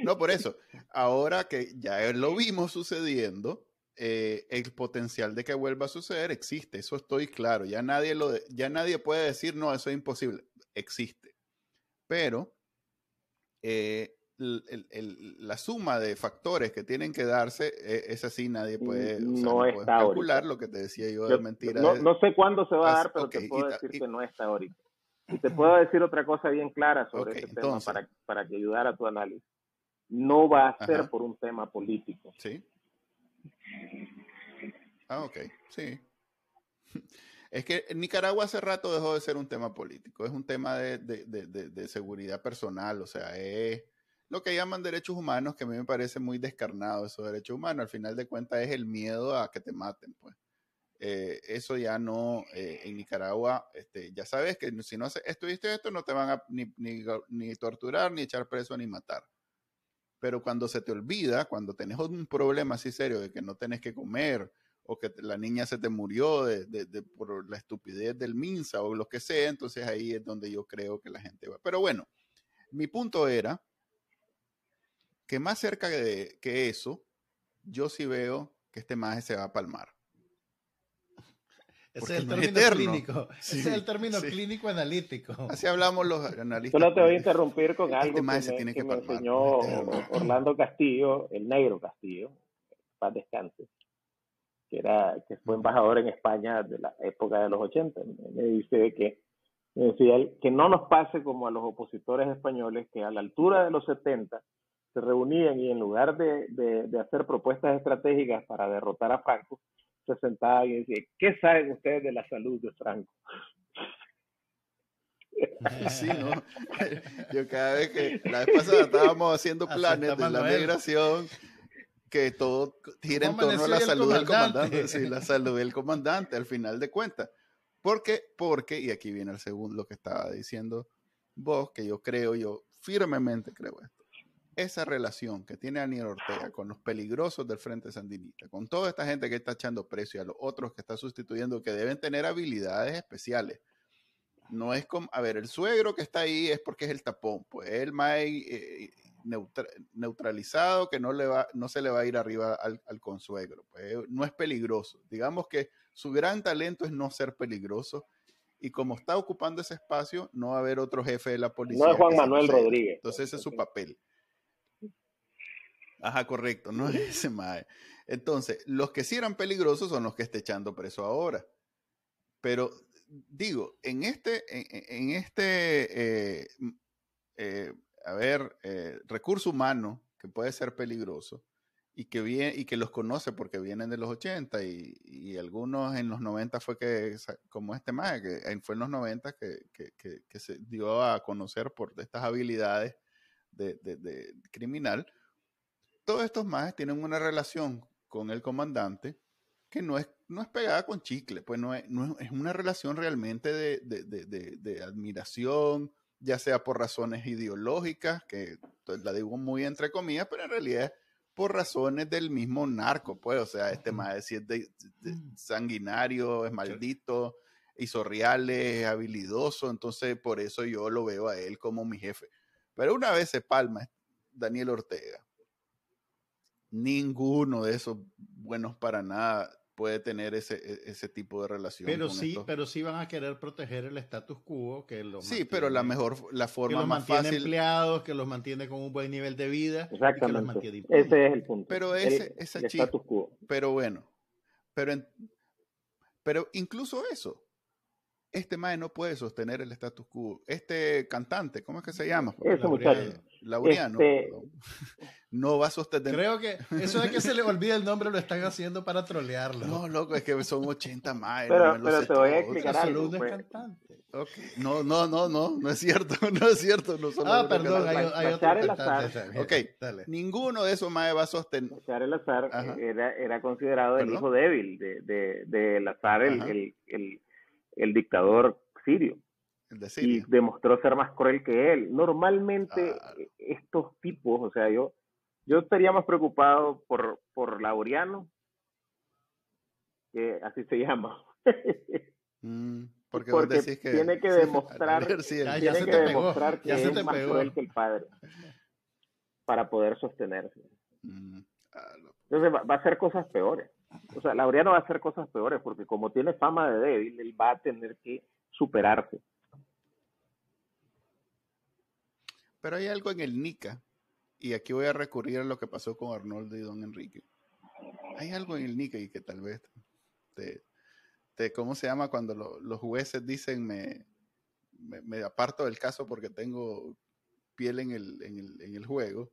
No, por eso. Ahora que ya lo vimos sucediendo, eh, el potencial de que vuelva a suceder existe, eso estoy claro. Ya nadie, lo ya nadie puede decir, no, eso es imposible. Existe. Pero eh, la suma de factores que tienen que darse, e, es así, nadie puede, no calcular lo que te decía yo de mentira. No, sé cuándo se va a dar, pero te puedo decir que no está ahorita. [laughs] Y te puedo decir otra cosa bien clara sobre este tema para, para que ayudara a tu análisis. No va a ser por un tema político. Sí. Ah, ok, sí. [laughs] Es que Nicaragua hace rato dejó de ser un tema político, es un tema de, de, de, de seguridad personal, o sea, es lo que llaman derechos humanos, que a mí me parece muy descarnado esos derechos humanos. Al final de cuentas es el miedo a que te maten, pues. Eh, eso ya no, eh, en Nicaragua, este, ya sabes que si no estuviste esto, no te van a ni, torturar, ni echar preso, ni matar. Pero cuando se te olvida, cuando tenés un problema así serio de que no tenés que comer, o que la niña se te murió de, por la estupidez del MINSA o lo que sea, entonces ahí es donde yo creo que la gente va. Pero bueno, mi punto era que más cerca de que eso, yo sí veo que este maje se va a palmar. Ese es [laughs] el término clínico. Ese es el término clínico analítico. Así hablamos los analistas. Solo te voy a interrumpir con este algo que, me, tiene que, me enseñó Orlando Castillo, el negro Castillo, paz descanse, que, era, que fue embajador en España de la época de los 80. Me dice que, me decía que no nos pase como a los opositores españoles, que a la altura de los 70 se reunían y en lugar de, de, hacer propuestas estratégicas para derrotar a Franco, se sentaban y decían, ¿qué saben ustedes de la salud de Franco? [laughs] Sí, ¿no? [laughs] Yo cada vez que, la vez pasada estábamos haciendo planes de la migración, que todo gira en torno a la salud del comandante, sí, la salud del comandante, al final de cuentas. ¿Por qué? Porque, y aquí viene el segundo lo que estaba diciendo vos, que yo creo, yo firmemente creo esto esa relación que tiene Daniel Ortega con los peligrosos del Frente Sandinista, con toda esta gente que está echando precio a los otros que está sustituyendo, que deben tener habilidades especiales. No es como, a ver, el suegro que está ahí es porque es el tapón, pues el más eh, neutralizado que no, le va, no se le va a ir arriba al, consuegro, pues no es peligroso. Digamos que su gran talento es no ser peligroso y como está ocupando ese espacio, no va a haber otro jefe de la policía. No es Juan Manuel Rodríguez. Entonces ese es su papel. Ajá, correcto, no es [laughs] ese mae. Entonces, los que sí eran peligrosos son los que está echando preso ahora. Pero digo, en este, en, este, eh, eh, a ver, eh, recurso humano que puede ser peligroso y que, viene, y que los conoce porque vienen de los 80 y, algunos en los 90 fue que, como este mae, que fue en los 90 que, se dio a conocer por estas habilidades de, de criminal todos estos más tienen una relación con el comandante que no es, no es pegada con chicle, pues no es, no es, una relación realmente de, de, de, de, admiración, ya sea por razones ideológicas, que la digo muy entre comillas, pero en realidad es por razones del mismo narco, pues, o sea, este más es de, mm. sanguinario, es maldito, hizo reales, es habilidoso, entonces por eso yo lo veo a él como mi jefe. Pero una vez se palma Daniel Ortega, ninguno de esos buenos para nada puede tener ese, e, ese tipo de relación. Pero sí, pero sí van a querer proteger el status quo que los Sí, pero la mejor, la forma que los más mantiene fácil. empleados, que los mantiene con un buen nivel de vida. Exactamente. ese es el punto. Pero ese, esa status quo. Pero bueno, pero, pero incluso eso, este mae no puede sostener el status quo. Este cantante, ¿cómo es que se llama? Ese muchacho. Laureano. Este... No va a sostener. Creo que eso de que se le olvide el nombre lo están haciendo para trolearlo. No, loco, es que son 80 más. Pero, pero te voy a explicar algo. Pues. cantante. Okay. No, no, no, no, no es cierto, [laughs] no es cierto. No ah, perdón, hay, hay otro el azar. Ok, Dale. ninguno de esos más va a sostener. Bachar el azar era, era considerado el hijo débil de, de, de azar, el, el, el, el dictador sirio y demostró ser más cruel que él. Normalmente ah. estos tipos, o sea, yo, yo estaría más preocupado por, por Laureano, que así se llama. [laughs] Mm, porque, tiene que demostrar, tiene que, demostrar que es más cruel que el padre para poder sostenerse. Mm, ah, Entonces va, va, a hacer cosas peores. O sea, Laureano va a hacer cosas peores porque como tiene fama de débil, él va a tener que superarse. Pero hay algo en el Nica, y aquí voy a recurrir a lo que pasó con Arnoldo y Don Enrique. Hay algo en el Nica y que tal vez te, ¿cómo se llama? Cuando los jueces dicen me, me, aparto del caso porque tengo piel en el, en el, en el juego.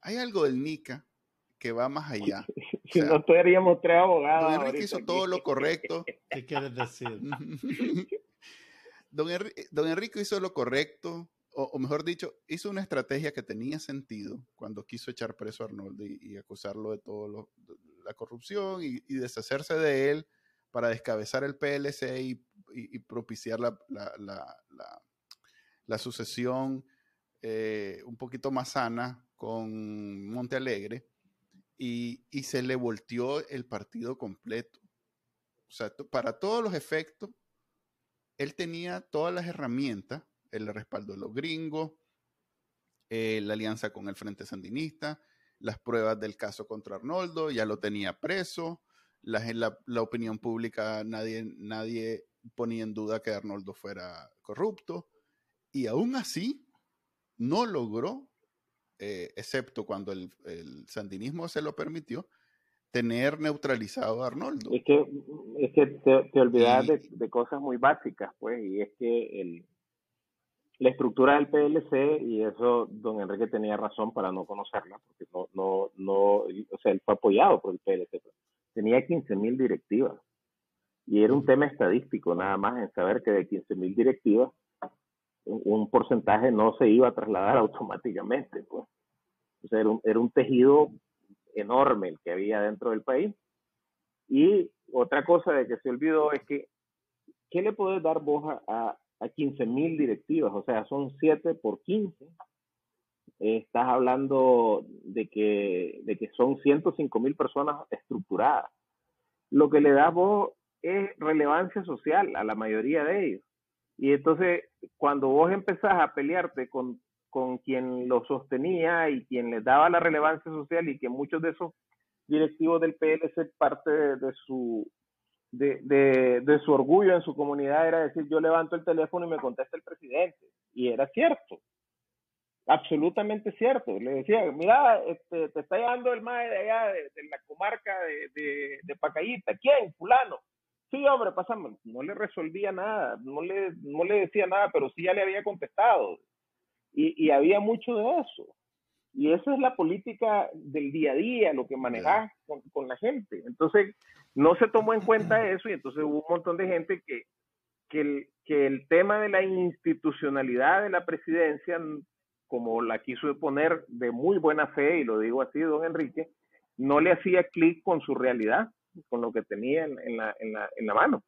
Hay algo del Nica que va más allá. [laughs] Si no estaríamos tres abogados. Don Enrique hizo todo lo correcto. [laughs] ¿Qué quieres decir? [laughs] don, don Enrique hizo lo correcto, o, mejor dicho, hizo una estrategia que tenía sentido cuando quiso echar preso a Arnold y, acusarlo de toda la corrupción y, deshacerse de él para descabezar el PLC y, propiciar la, la, sucesión eh, un poquito más sana con Monte Alegre y, se le volteó el partido completo. O sea, para todos los efectos, él tenía todas las herramientas el respaldo de los gringos, eh, la alianza con el Frente Sandinista, las pruebas del caso contra Arnoldo, ya lo tenía preso, la, la, opinión pública, nadie, nadie ponía en duda que Arnoldo fuera corrupto, y aún así no logró, eh, excepto cuando el, sandinismo se lo permitió, tener neutralizado a Arnoldo. Es que, es que te, olvidas de, de, cosas muy básicas, pues, y es que el, la estructura del PLC, y eso don Enrique tenía razón para no conocerla, porque no, no, no, o sea, él fue apoyado por el PLC, tenía 15.000 directivas. Y era un tema estadístico nada más en saber que de 15.000 directivas, un porcentaje no se iba a trasladar [laughs] automáticamente. Pues. O sea, era un, tejido enorme el que había dentro del país. Y otra cosa de que se olvidó es que, ¿qué le puede dar voz a, a 15 mil directivas, o sea, son 7 por 15. estás hablando de que, de que son 105 mil personas estructuradas. Lo que le da vos es relevancia social a la mayoría de ellos. Y entonces, cuando vos empezás a pelearte con, con quien lo sostenía y quien les daba la relevancia social y que muchos de esos directivos del PLC parte de su de, de, de, su orgullo en su comunidad era decir, yo levanto el teléfono y me contesta el presidente. Y era cierto, absolutamente cierto. Le decía, mira, este, te está llamando el mae de allá, de, la comarca de, de, de, Pacayita. ¿Quién? Fulano. Sí, hombre, pasamos. No le resolvía nada, no le, no le decía nada, pero sí ya le había contestado. Y, y había mucho de eso. Y esa es la política del día a día, lo que manejas con, con la gente. Entonces, no se tomó en cuenta eso y entonces hubo un montón de gente que, que, el, que el tema de la institucionalidad de la presidencia, como la quiso poner de muy buena fe, y lo digo así, don Enrique, no le hacía clic con su realidad, con lo que tenía en, la, en, la, en la mano.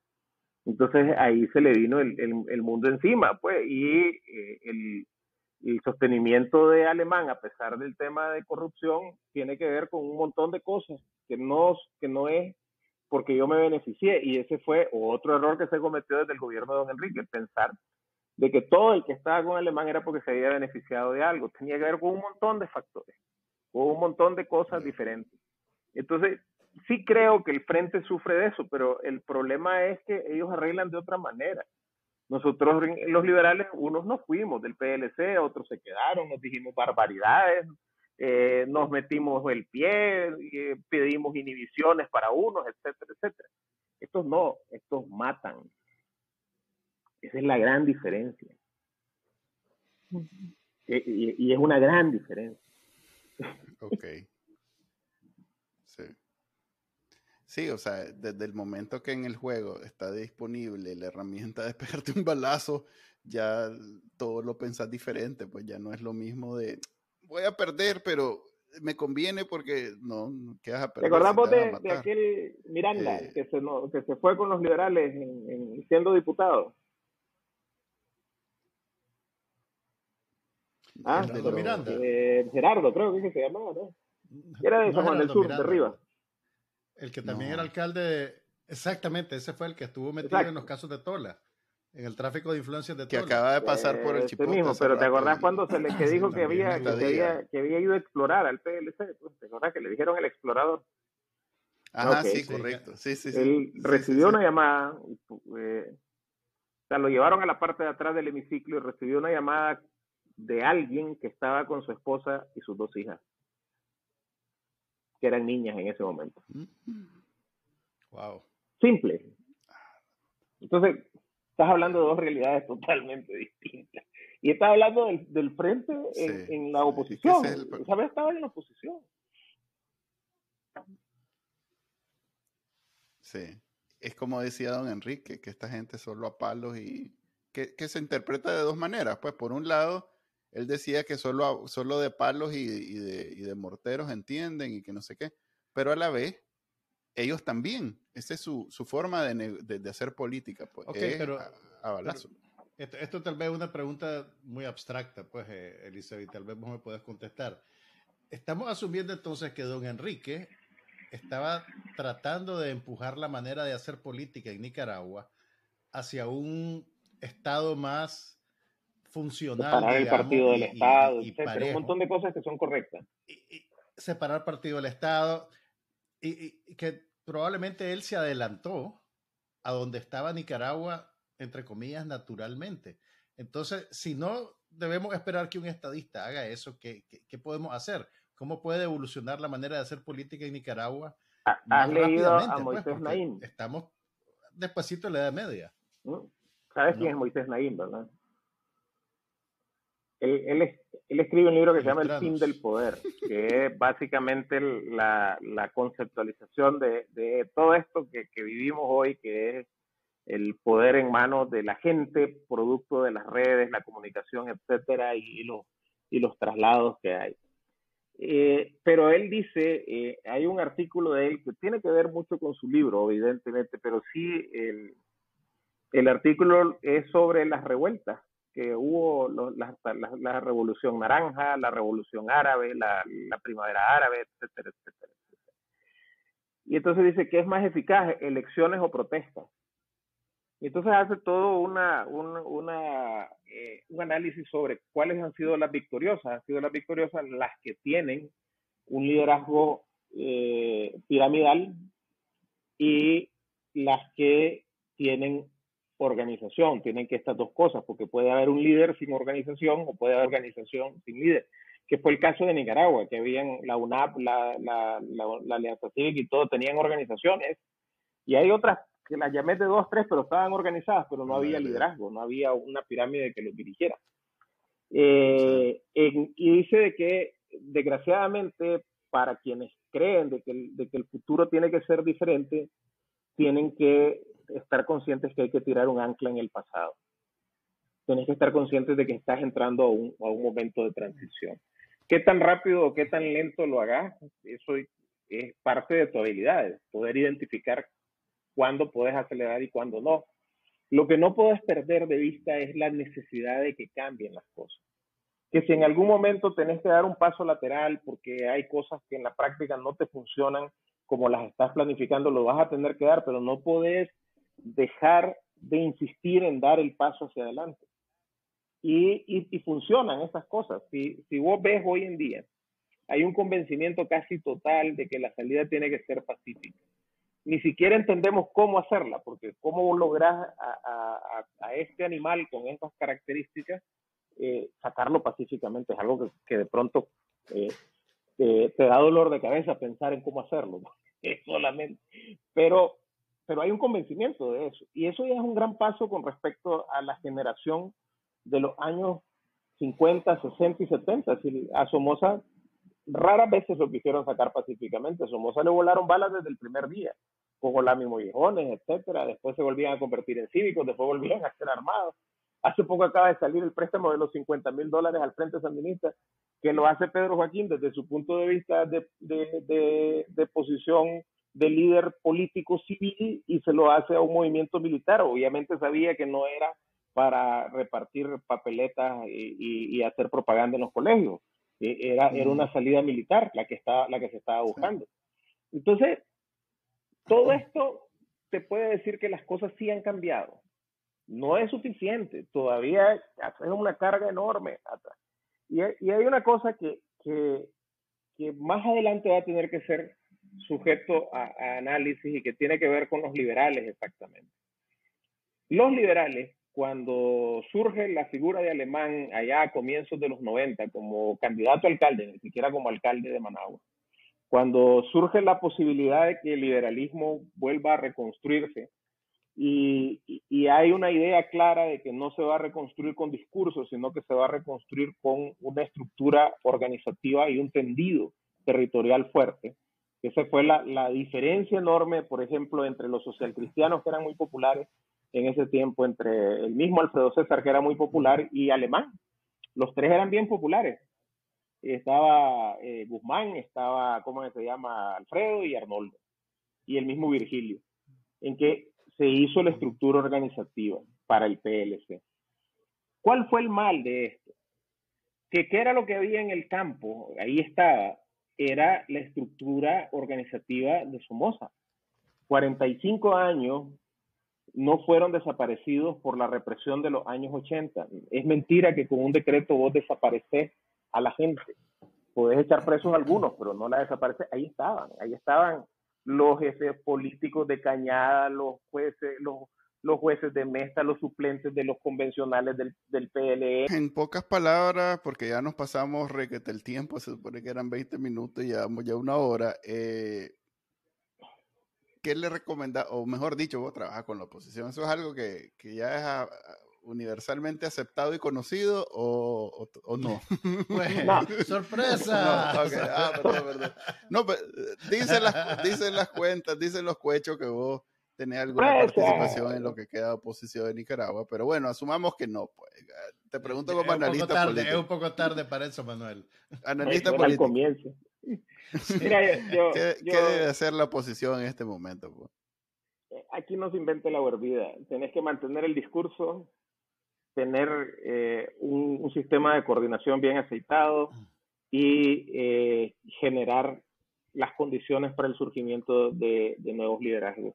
Entonces ahí se le vino el, el, mundo encima, pues, y eh, el, el sostenimiento de Alemán, a pesar del tema de corrupción, tiene que ver con un montón de cosas que no, que no es porque yo me beneficié. Y ese fue otro error que se cometió desde el gobierno de don Enrique, pensar de que todo el que estaba con Alemán era porque se había beneficiado de algo. Tenía que ver con un montón de factores. con un montón de cosas diferentes. Entonces, sí creo que el frente sufre de eso, pero el problema es que ellos arreglan de otra manera. Nosotros, los liberales, unos nos fuimos del PLC, otros se quedaron, nos dijimos barbaridades, eh, nos metimos el pie, eh, pedimos inhibiciones para unos, etcétera, etcétera. Estos no, estos matan. Esa es la gran diferencia. Eh, y, y es una gran diferencia. Ok. Sí. Sí, o sea, desde el momento que en el juego está disponible la herramienta de [laughs] pegarte un balazo, ya todo lo pensás diferente, pues ya no es lo mismo de voy a perder, pero me conviene porque no, quedas a perder. ¿Te acordás de, aquel Miranda eh, que, se, que se fue con los liberales en, siendo diputado? Ah, Miranda. Eh, Gerardo, creo que, se llamaba, ¿no? Era de San Juan del Sur, de arriba. El que también era alcalde, exactamente, ese fue el que estuvo metido en los casos de Tola, en el tráfico de influencias de Tola. Que acaba de pasar por el Chipotle. mismo, pero ¿te acordás cuando se le que dijo que había, que había, que, había, ido a explorar al PLC? Pues, ¿Te acordás que le dijeron el explorador? Ajá, sí, correcto. Sí, sí, sí. Él recibió una llamada, eh, o sea, lo llevaron a la parte de atrás del hemiciclo y recibió una llamada de alguien que estaba con su esposa y sus dos hijas que eran niñas en ese momento. Wow. Simple. Entonces, estás hablando de dos realidades totalmente distintas. Y estás hablando del, frente en, la oposición. ¿Sabes? Estaba en la oposición. Sí. Es como decía don Enrique, que esta gente solo a palos y que, que se interpreta de dos maneras. Pues por un lado, él decía que solo, solo de palos y, de, morteros entienden y que no sé qué, pero a la vez ellos también, esa es su, forma de, hacer política, pues, pero a, balazo. esto, tal vez es una pregunta muy abstracta, pues, eh, Elizabeth, tal vez vos me puedas contestar. Estamos asumiendo entonces que don Enrique estaba tratando de empujar la manera de hacer política en Nicaragua hacia un estado más funcional. Separar el partido del Estado, y, Un montón de cosas que son correctas. Separar partido del Estado. Y, que probablemente él se adelantó a donde estaba Nicaragua, entre comillas, naturalmente. Entonces, si no debemos esperar que un estadista haga eso, ¿qué, qué, podemos hacer? ¿Cómo puede evolucionar la manera de hacer política en Nicaragua? ¿Has leído a pues? Moisés Naín? Estamos despacito en la Edad Media. ¿Sabes quién es Moisés Naín, verdad? Él, escribe un libro que se llama El fin del poder, que es básicamente la, conceptualización de, todo esto que, vivimos hoy, que es el poder en manos de la gente, producto de las redes, la comunicación, etcétera, y, los, y los traslados que hay. Eh, pero él dice, eh, hay un artículo de él que tiene que ver mucho con su libro, evidentemente, pero sí el, el artículo es sobre las revueltas que hubo la, revolución naranja, la revolución árabe, la, primavera árabe, etcétera, etcétera, Y entonces dice que es más eficaz, elecciones o protestas. Y entonces hace todo una, una, eh, un análisis sobre cuáles han sido las victoriosas. Han sido las victoriosas las que tienen un liderazgo eh, piramidal y las que tienen organización. Tienen que estas dos cosas, porque puede haber un líder sin organización o puede haber organización sin líder, que fue el caso de Nicaragua, que habían la UNAP, la, la, la, Alianza Cívica y todo, tenían organizaciones. Y hay otras que las llamé de dos, tres, pero estaban organizadas, pero no había liderazgo, no había una pirámide que los dirigiera. Eh, y dice de que, desgraciadamente, para quienes creen de que, de que el futuro tiene que ser diferente, tienen que estar conscientes que hay que tirar un ancla en el pasado. Tienes que estar conscientes de que estás entrando a un, a un momento de transición. Qué tan rápido o qué tan lento lo hagas, eso es parte de tu habilidad, poder identificar cuándo puedes acelerar y cuándo no. Lo que no puedes perder de vista es la necesidad de que cambien las cosas. Que si en algún momento tenés que dar un paso lateral porque hay cosas que en la práctica no te funcionan como las estás planificando, lo vas a tener que dar, pero no podés dejar de insistir en dar el paso hacia adelante. Y, y, funcionan estas cosas. Si, si vos ves hoy en día hay un convencimiento casi total de que la salida tiene que ser pacífica. Ni siquiera entendemos cómo hacerla, porque cómo lograr a, este animal con estas características eh, sacarlo pacíficamente es algo que, de pronto eh, te, da dolor de cabeza pensar en cómo hacerlo, [laughs] solamente. Pero, pero hay un convencimiento de eso. Y eso ya es un gran paso con respecto a la generación de los años 50, 60 y 70. a Somoza raras veces lo quisieron sacar pacíficamente. A Somoza le volaron balas desde el primer día, con Olami Mollejones, etcétera. Después se volvían a convertir en cívicos, después volvían a ser armados. Hace poco acaba de salir el préstamo de los 50 mil dólares al Frente Sandinista, que lo hace Pedro Joaquín desde su punto de vista de, de, de posición de líder político civil y se lo hace a un movimiento militar. Obviamente sabía que no era para repartir papeletas y, hacer propaganda en los colegios. E, era, era una salida militar la que, estaba, la que se estaba buscando. Entonces, todo esto te puede decir que las cosas sí han cambiado. No es suficiente, todavía es una carga enorme Y, hay una cosa que, que, más adelante va a tener que ser sujeto a, análisis y que tiene que ver con los liberales exactamente. Los liberales cuando surge la figura de Alemán allá a comienzos de los 90 como candidato a alcalde, ni siquiera como alcalde de Managua, cuando surge la posibilidad de que el liberalismo vuelva a reconstruirse y, y, hay una idea clara de que no se va a reconstruir con discursos, sino que se va a reconstruir con una estructura organizativa y un tendido territorial fuerte. Esa fue la, la diferencia enorme, por ejemplo, entre los socialcristianos que eran muy populares en ese tiempo entre el mismo Alfredo César, que era muy popular, y Alemán. Los tres eran bien populares. Estaba eh, Guzmán, estaba, ¿cómo se llama? Alfredo y Arnoldo. Y el mismo Virgilio. En que se hizo la estructura organizativa para el PLC. ¿Cuál fue el mal de esto? Que qué era lo que había en el campo, ahí estaba, era la estructura organizativa de Somoza. 45 años no fueron desaparecidos por la represión de los años 80. Es mentira que con un decreto vos desapareces a la gente. Podés echar presos a algunos, pero no la desapareces. Ahí estaban, ahí estaban los jefes políticos de Cañada, los jueces, los, los jueces de Mesta, los suplentes de los convencionales del, del PLE. En pocas palabras, porque ya nos pasamos requete el tiempo, se supone que eran 20 minutos y llevamos ya una hora. Eh, ¿qué le recomienda, o mejor dicho, vos trabajas con la oposición? ¿Eso es algo que, que ya es ah, universalmente aceptado y conocido o, o, no? [laughs] Bueno, [laughs] ¡Sorpresa! No, ah, perdón, perdón. no dicen, las, dicen las cuentas, dicen los cuechos que vos tenés alguna participación en lo que queda de oposición de Nicaragua, pero bueno, asumamos que no. Pues. Te pregunto como analista tarde, político. Es un poco tarde para eso, Manuel. [laughs] Analista político. Al comienzo. ¿Qué, debe hacer la oposición en este momento? Pues? Eh, aquí no se inventa la hervida. Tenés que mantener el discurso, tener eh, un, sistema de coordinación bien aceitado y eh, generar las condiciones para el surgimiento de, nuevos liderazgos.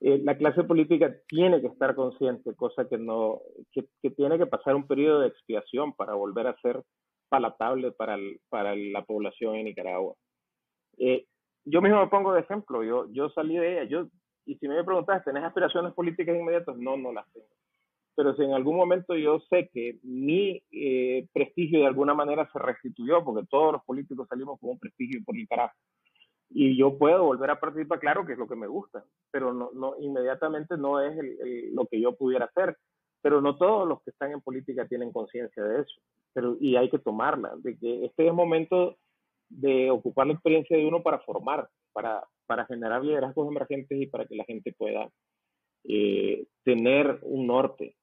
La clase política tiene que estar consciente, cosa que no, que, tiene que pasar un periodo de expiación para volver a ser palatable para, para la población en Nicaragua. Eh, yo mismo me pongo de ejemplo, yo, yo salí de ella, yo, y si me preguntas, ¿tenés aspiraciones políticas inmediatas? No, no las tengo. Pero si en algún momento yo sé que mi eh, prestigio de alguna manera se restituyó, porque todos los políticos salimos con un prestigio por Nicaragua, y yo puedo volver a participar, claro que es lo que me gusta, pero no, no inmediatamente no es lo que yo pudiera hacer. Pero no todos los que están en política tienen conciencia de eso, pero, y hay que tomarla, de que este es el momento de ocupar la experiencia de uno para formar, para, para generar liderazgos emergentes y para que la gente pueda eh, tener un norte.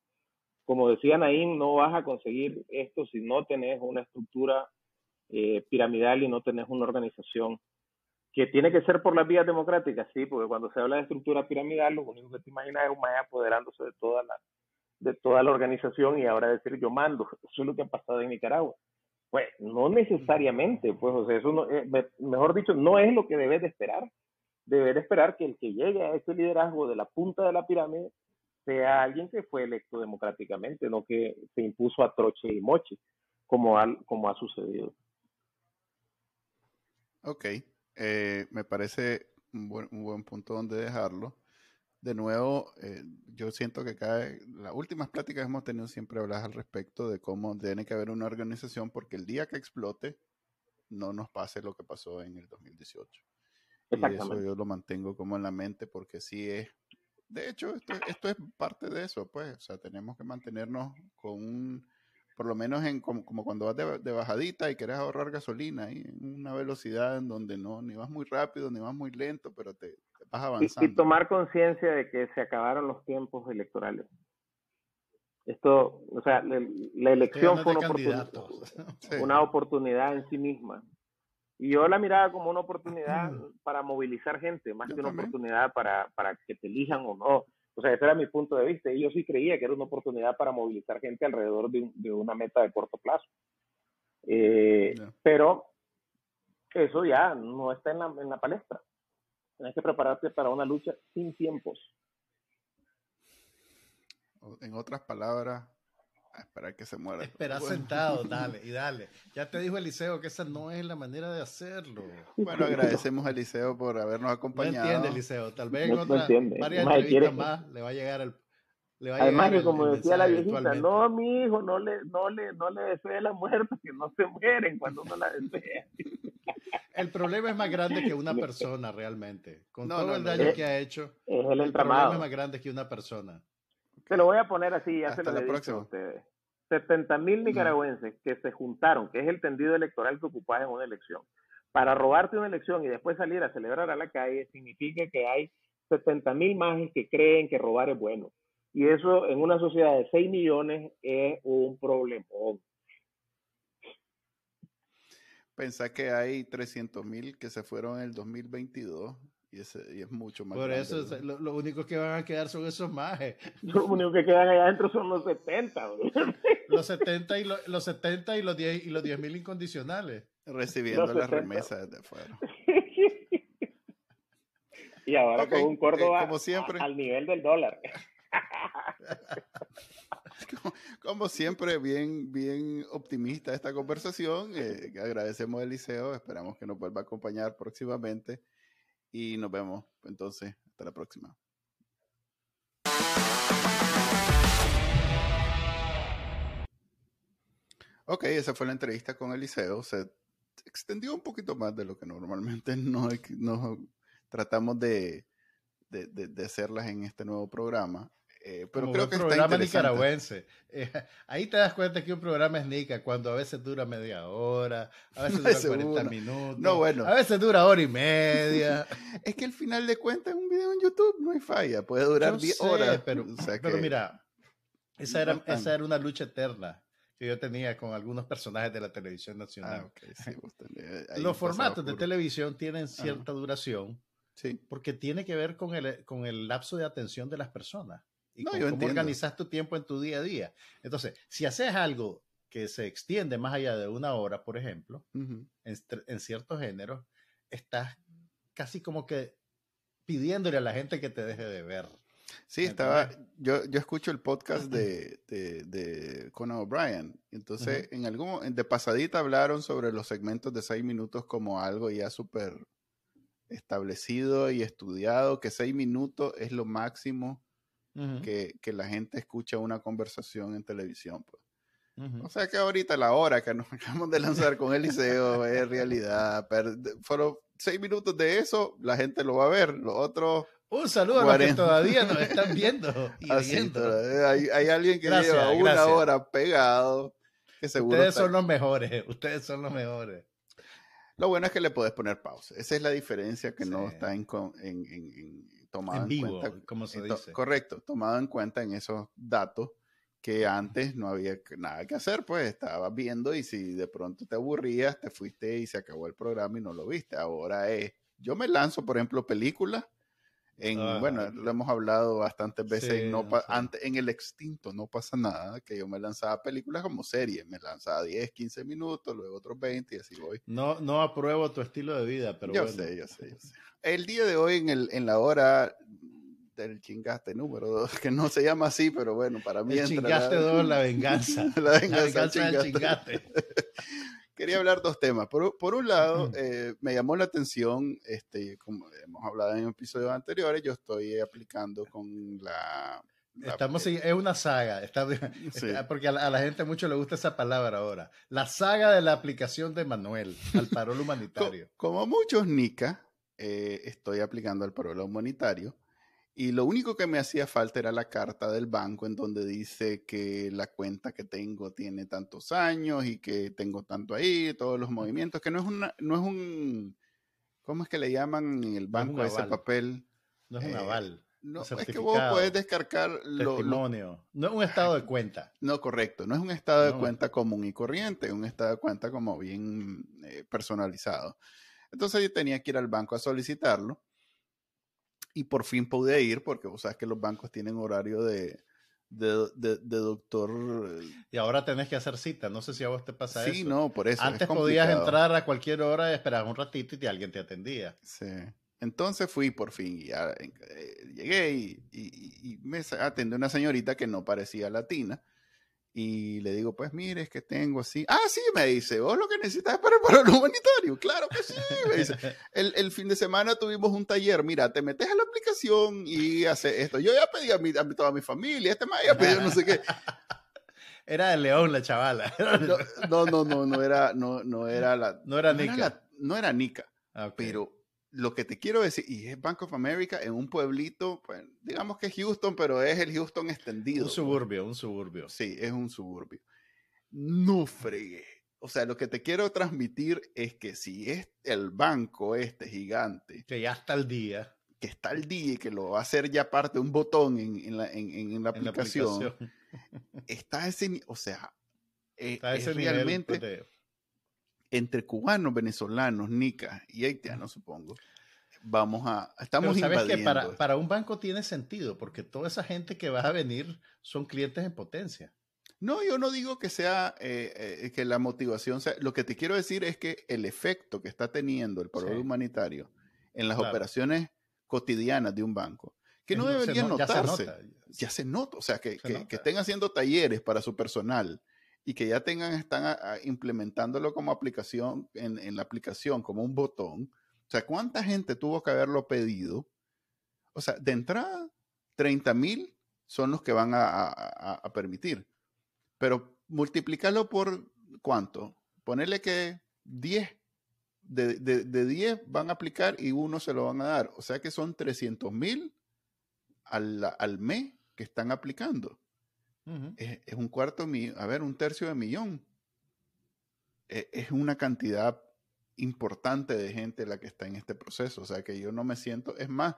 Como decía Naín, no vas a conseguir esto si no tenés una estructura eh, piramidal y no tenés una organización que tiene que ser por las vías democráticas, sí, porque cuando se habla de estructura piramidal, lo único que te imaginas es un maya apoderándose de toda la, de toda la organización y ahora decir yo mando. Eso es lo que ha pasado en Nicaragua. Pues no necesariamente, pues, o sea, eso no, eh, mejor dicho, no es lo que debes de esperar. Debes de esperar que el que llegue a ese liderazgo de la punta de la pirámide sea alguien que fue electo democráticamente, no que se impuso a troche y moche, como, al, como ha sucedido. Ok, eh, me parece un buen, un buen, punto donde dejarlo. De nuevo, eh, yo siento que cae, las últimas pláticas que hemos tenido siempre hablas al respecto de cómo tiene que haber una organización porque el día que explote no nos pase lo que pasó en el 2018. Y eso yo lo mantengo como en la mente porque sí es, de hecho, esto, esto es parte de eso, pues, o sea, tenemos que mantenernos con un por lo menos en como, cuando vas de, bajadita y quieres ahorrar gasolina, y en una velocidad en donde no, ni vas muy rápido, ni vas muy lento, pero te, vas avanzando. Y, tomar conciencia de que se acabaron los tiempos electorales. Esto, o sea, la, elección fue una oportunidad, [laughs] una oportunidad en sí misma. Y yo la miraba como una oportunidad [clears throat] para movilizar gente, más que una oportunidad para, para que te elijan o no. O sea, ese era mi punto de vista. Y yo sí creía que era una oportunidad para movilizar gente alrededor de, una meta de corto plazo. Eh, pero eso ya no está en la, en la palestra. Tienes que prepararte para una lucha sin tiempos. En otras palabras, esperar que se muera. Esperar sentado, [laughs] dale, y dale. Ya te dijo Eliseo que esa no es la manera de hacerlo. Bueno, agradecemos a Eliseo por habernos acompañado. No entiende, Eliseo. Tal vez en otras varias entrevistas más le va a llegar el. Le va a Además que como decía la viejita, no, mi hijo, no le, no le, no le desee la muerte, que no se mueren cuando uno la desea. [laughs] El problema es más grande que una [laughs] persona realmente. Con todo el daño que ha hecho, es el, el problema es más grande que una persona. Se lo voy a poner así, ya se lo he dicho a ustedes. 70 mil nicaragüenses que se juntaron, que es el tendido electoral que ocupas en una elección, para robarte una elección y después salir a celebrar a la calle, significa que hay 70 mil más que creen que robar es bueno. Y eso en una sociedad de 6 millones es un problema. Pensá que hay 300 mil que se fueron en el 2022 y, es mucho más. Por eso lo, único que van a quedar son esos majes. [laughs] Lo único que quedan allá adentro son los 70. [laughs] los 70 y los 70 y los 10 y los 10 mil incondicionales. Recibiendo las remesas de afuera. [laughs] y ahora con un Córdoba como siempre. al nivel del dólar. Como, siempre, bien, bien optimista esta conversación. Eh, agradecemos a Eliseo, esperamos que nos vuelva a acompañar próximamente. Y nos vemos entonces. Hasta la próxima. Ok, esa fue la entrevista con Eliseo. Se extendió un poquito más de lo que normalmente [laughs] no, tratamos de, de, hacerlas en este nuevo programa. Eh, pero creo que programa nicaragüense. Eh, [laughs] ahí te das cuenta que un programa es nica cuando a veces dura media hora, a veces [laughs] dura 40 minutos, no, bueno. a veces dura hora y media. [laughs] es que al final de cuentas un video en YouTube no hay falla, puede durar 10 horas. Pero, pero mira, esa era, esa era una lucha eterna que yo tenía con algunos personajes de la televisión nacional. Ah, Los formatos de televisión tienen cierta duración. Sí. Porque tiene que ver con el, con el lapso de atención de las personas y cómo organizas tu tiempo en tu día a día. Entonces, si haces algo que se extiende más allá de una hora, por ejemplo, en, ciertos géneros, estás casi como que pidiéndole a la gente que te deje de ver. Sí, estaba, yo, yo escucho el podcast de, [clears throat] de, de Conan O'Brien, entonces en algún, de pasadita hablaron sobre los segmentos de seis minutos como algo ya súper establecido y estudiado, que seis minutos es lo máximo que, que, la gente escucha una conversación en televisión. Pues. O sea que ahorita la hora que nos [laughs] acabamos de lanzar con Eliseo es realidad. Pero fueron seis minutos de eso, la gente lo va a ver. Los otros. Un saludo a los que todavía nos [laughs] están viendo. Y hay, hay, alguien que lleva una hora pegado. Que seguro ustedes son los mejores. [laughs] Ustedes son los mejores. Lo bueno es que le puedes poner pausa. Esa es la diferencia que no está en, en, en, tomado en, vivo, como se dice. correcto, tomado en cuenta en esos datos que antes no había nada que hacer, pues estabas viendo y si de pronto te aburrías, te fuiste y se acabó el programa y no lo viste. Ahora es, yo me lanzo, por ejemplo, películas en, bueno, lo hemos hablado bastantes veces, en, no antes, en el extinto no pasa nada, que yo me lanzaba películas como series, me lanzaba 10, 15 minutos, luego otros 20 y así voy. No, no apruebo tu estilo de vida, pero yo sé, yo sé, yo sé. El día de hoy en, el, en la hora del chingaste número 2, que no se llama así, pero bueno, para mí... El chingaste 2, la [laughs] venganza. la venganza, la venganza del chingaste. [laughs] que quería hablar dos temas. Por, por un lado, eh, me llamó la atención, este, como hemos hablado en episodios anteriores, yo estoy aplicando con la... Estamos es una saga, está, [laughs] [laughs] porque a la, gente mucho le gusta esa palabra ahora. La saga de la aplicación de Manuel al parol [laughs] humanitario. como, muchos NICA, eh, estoy aplicando al parol humanitario y lo único que me hacía falta era la carta del banco en donde dice que la cuenta que tengo tiene tantos años y que tengo tanto ahí, todos los movimientos, que no es, una, no es un, ¿cómo es que le llaman en el banco ese papel? No es un eh, aval. No, es que vos puedes descargar lo, testimonio. no es un estado de cuenta. [laughs] No, correcto. No es un estado de cuenta común y corriente, es un estado de cuenta como bien eh, personalizado. Entonces yo tenía que ir al banco a solicitarlo y por fin pude ir porque vos sabes que los bancos tienen horario de, de, doctor. Eh, y ahora tenés que hacer cita, no sé si a vos te pasa eso. Sí, no, por eso. Antes podías entrar a cualquier hora, esperar un ratito y alguien te atendía. Sí. Entonces fui por fin y ya eh, llegué y, y, me atendió una señorita que no parecía latina y le digo, pues mire, es que tengo así. Ah, sí, me dice, vos lo que necesitas es para el humanitario. Claro que sí, me dice. [laughs] El, el, fin de semana tuvimos un taller. Mira, te metes a la aplicación y hace esto. Yo ya pedí a, mi, a toda mi familia, este me había pedido no sé qué. [laughs] Era de León la chavala. No, no, no, no, era, no, no era la. No era Nica. no era Nica. Ah, pero lo que te quiero decir, y es Bank of America en un pueblito, pues digamos que es Houston, pero es el Houston extendido. Un pues. suburbio, un suburbio. Sí, es un suburbio. No fregué. O sea, lo que te quiero transmitir es que si es el banco este gigante. Que ya está al día. Que está al día y que lo va a hacer ya parte de un botón en, la, en, la, aplicación, Está ese, o sea, eh, es, realmente pues, entre cubanos, venezolanos, nicas y haitianos, supongo, vamos a, estamos Pero sabes que para, para, un banco tiene sentido, porque toda esa gente que va a venir son clientes en potencia. No, yo no digo que sea, eh, eh, que la motivación sea, lo que te quiero decir es que el efecto que está teniendo el programa humanitario en las operaciones cotidianas de un banco, que no, debería notarse, ya se, nota, o sea, que, que, que estén haciendo talleres para su personal, y que ya tengan, están implementándolo como aplicación, en, la aplicación, como un botón. O sea, ¿cuánta gente tuvo que haberlo pedido? O sea, de entrada, 30 mil son los que van a, permitir. Pero multiplicarlo por cuánto? Ponerle que 10, de, de, 10 van a aplicar y uno se lo van a dar. O sea que son 300 mil al, al mes que están aplicando es, un cuarto, a ver, un tercio de millón. E, es, una cantidad importante de gente la que está en este proceso. O sea que yo no me siento, es más,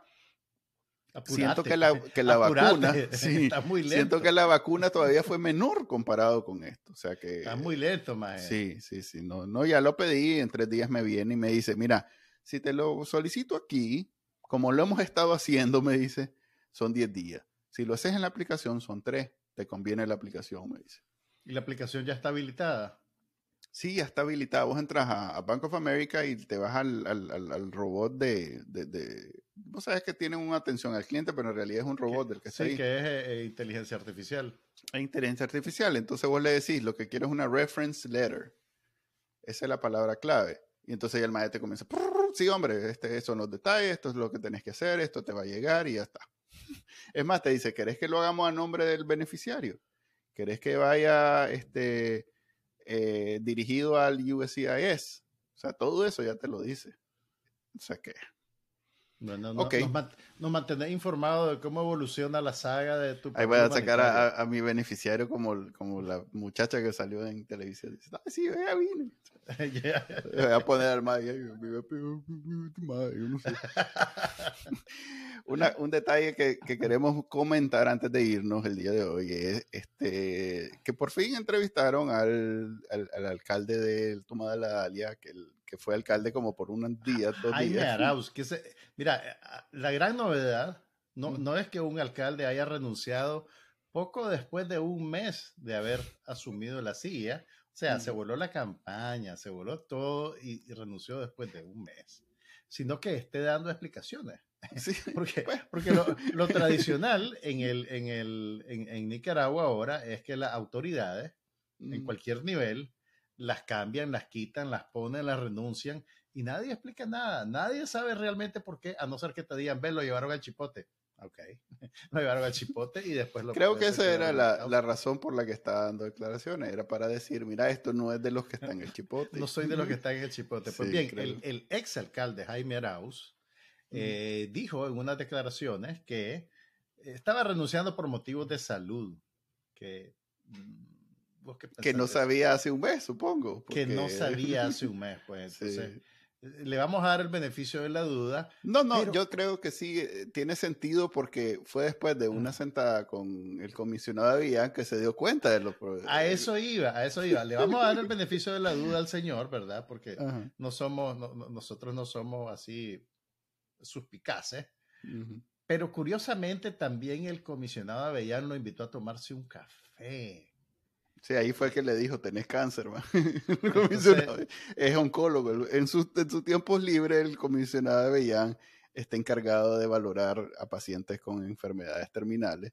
siento que la, que la vacuna, [laughs] siento que la vacuna todavía fue menor comparado con esto. O sea que... Está muy lento, más. Sí, sí, sí. No, no, ya lo pedí, en tres días me viene y me dice, mira, si te lo solicito aquí, como lo hemos estado haciendo, [laughs] me dice, son 10 días. Si lo haces en la aplicación, son 3 te conviene la aplicación, me dice. ¿Y la aplicación ya está habilitada? Sí, ya está habilitada. Vos entras a, Bank of America y te vas al, robot de, de, Vos sabes que tienen una atención al cliente, pero en realidad es un robot del que está sí, que es eh, eh, inteligencia artificial. Es inteligencia artificial. Entonces vos le decís, lo que quiero es una reference letter. Esa es la palabra clave. Y entonces ya el maestro te comienza, sí, hombre, este, son los detalles, esto es lo que tenés que hacer, esto te va a llegar y ya está. Es más, te dice, ¿querés que lo hagamos a nombre del beneficiario? ¿Querés que vaya este, eh, dirigido al USCIS? O sea, todo eso ya te lo dice. O sea que... Bueno, no, nos, mantenés informados de cómo evoluciona la saga de tu Ahí voy a sacar a, mi beneficiario como, como la muchacha que salió en televisión. Dice, ay, sí, ya vine. [laughs] Voy a poner al sé. [laughs] un detalle que, queremos comentar antes de irnos el día de hoy es este que por fin entrevistaron al, alcalde del Toma de la Dalia, que, que fue alcalde como por un día, dos Jaime Arauz, [laughs] que mira, la gran novedad no, mm. no es que un alcalde haya renunciado poco después de un mes de haber asumido la silla. O sea, se voló la campaña, se voló todo y renunció después de un mes. Sino que esté dando explicaciones. [laughs] porque, pues. porque [laughs] lo, tradicional en, el, en, el, en, Nicaragua ahora es que las autoridades, en cualquier nivel, las cambian, las quitan, las ponen, las renuncian y nadie explica nada. Nadie sabe realmente por qué, a no ser que te digan, ven, lo llevaron al chipote. Ok, [laughs] lo llevaron al chipote y después lo... Creo que esa era la, la, razón por la que estaba dando declaraciones, era para decir, mira, esto no es de los que están en el chipote. no soy de los que están en el chipote. Pues bien, el, el, ex alcalde Jaime Arauz eh, dijo en unas declaraciones que estaba renunciando por motivos de salud, que... Que no sabía hace un mes, supongo. Que no sabía hace un [laughs] mes, pues. Entonces, le vamos a dar el beneficio de la duda. No, no, yo creo que sí eh, tiene sentido porque fue después de una sentada con el comisionado de que se dio cuenta de los problemas. A eso iba, a eso iba. Le vamos a dar el [laughs] beneficio de la duda al señor, ¿verdad? Porque no somos, nosotros no somos así suspicaces. Pero curiosamente también el comisionado Avellán lo invitó a tomarse un café. Sí, ahí fue que le dijo, tenés cáncer, [laughs] es oncólogo. En, sus, en sus tiempos libres, el comisionado de Bellán está encargado de valorar a pacientes con enfermedades terminales.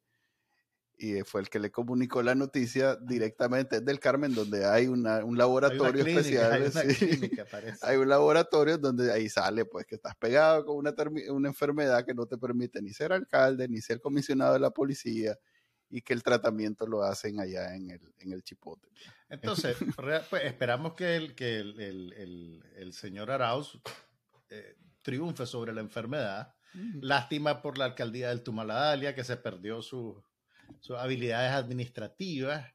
Y fue el que le comunicó la noticia directamente del Carmen, donde hay una, un laboratorio especial. Hay, hay, un laboratorio donde ahí sale, pues, que estás pegado con una, una enfermedad que no te permite ni ser alcalde, ni ser comisionado de la policía, y que el tratamiento lo hacen allá en el, en el chipote. Entonces, [laughs] pues, esperamos que el, que el, el, el señor Arauz eh, triunfe sobre la enfermedad. Lástima por la alcaldía del Tumaladalia, que se perdió sus habilidades administrativas.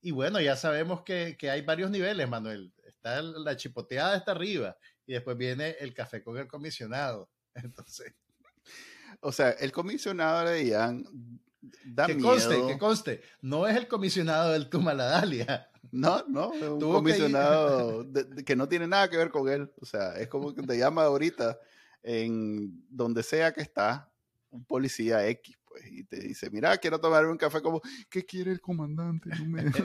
Y bueno, ya sabemos que, que, hay varios niveles, Manuel. Está la chipoteada está arriba y después viene el café con el comisionado. [laughs] Entonces. O sea, el comisionado le digan, que conste, que conste, no es el comisionado del Tumaladalia. [laughs] No, no, es un comisionado [laughs] que, no tiene nada que ver con él. O sea, es como que te llama ahorita en donde sea que está un policía X, pues, y te dice, mira, quiero tomar un café como, ¿qué quiere el comandante?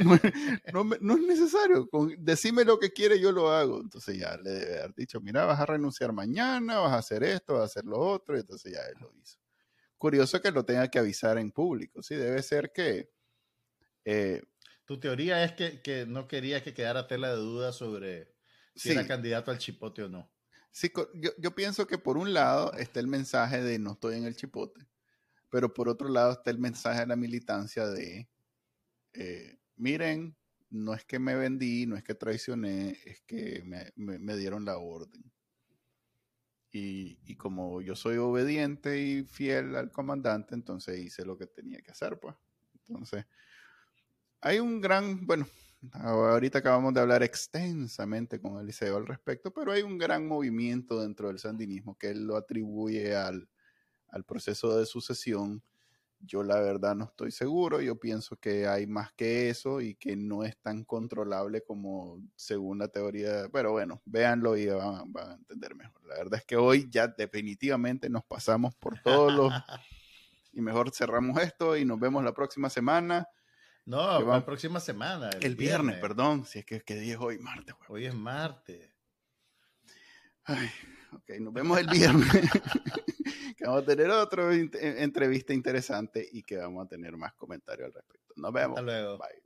No, [laughs] es necesario, decime lo que quiere, yo lo hago. Entonces ya le debe haber dicho, mira, vas a renunciar mañana, vas a hacer esto, vas a hacer lo otro, y entonces ya él lo hizo curioso que lo tenga que avisar en público, ¿sí? Debe ser que... Eh, tu teoría es que, no quería que quedara tela de duda sobre si era candidato al chipote o no. Sí, yo, pienso que por un lado está el mensaje de no estoy en el chipote, pero por otro lado está el mensaje de la militancia de, eh, miren, no es que me vendí, no es que traicioné, es que me dieron la orden. Y, como yo soy obediente y fiel al comandante, entonces hice lo que tenía que hacer, pues. Entonces, hay un gran, bueno, ahorita acabamos de hablar extensamente con Eliseo al respecto, pero hay un gran movimiento dentro del sandinismo que él lo atribuye al, al proceso de sucesión yo la verdad no estoy seguro, yo pienso que hay más que eso y que no es tan controlable como según la teoría, pero bueno, véanlo y van, a entender mejor. La verdad es que hoy ya definitivamente nos pasamos por todos los... [laughs] y mejor cerramos esto y nos vemos la próxima semana. No, la próxima semana. El, viernes, perdón, si es que, ¿qué día es hoy? Martes. Hoy es martes. Ay, ok, nos vemos el viernes. [laughs] que vamos a tener otra entrevista interesante y que vamos a tener más comentarios al respecto. Nos vemos. Hasta luego. Bye.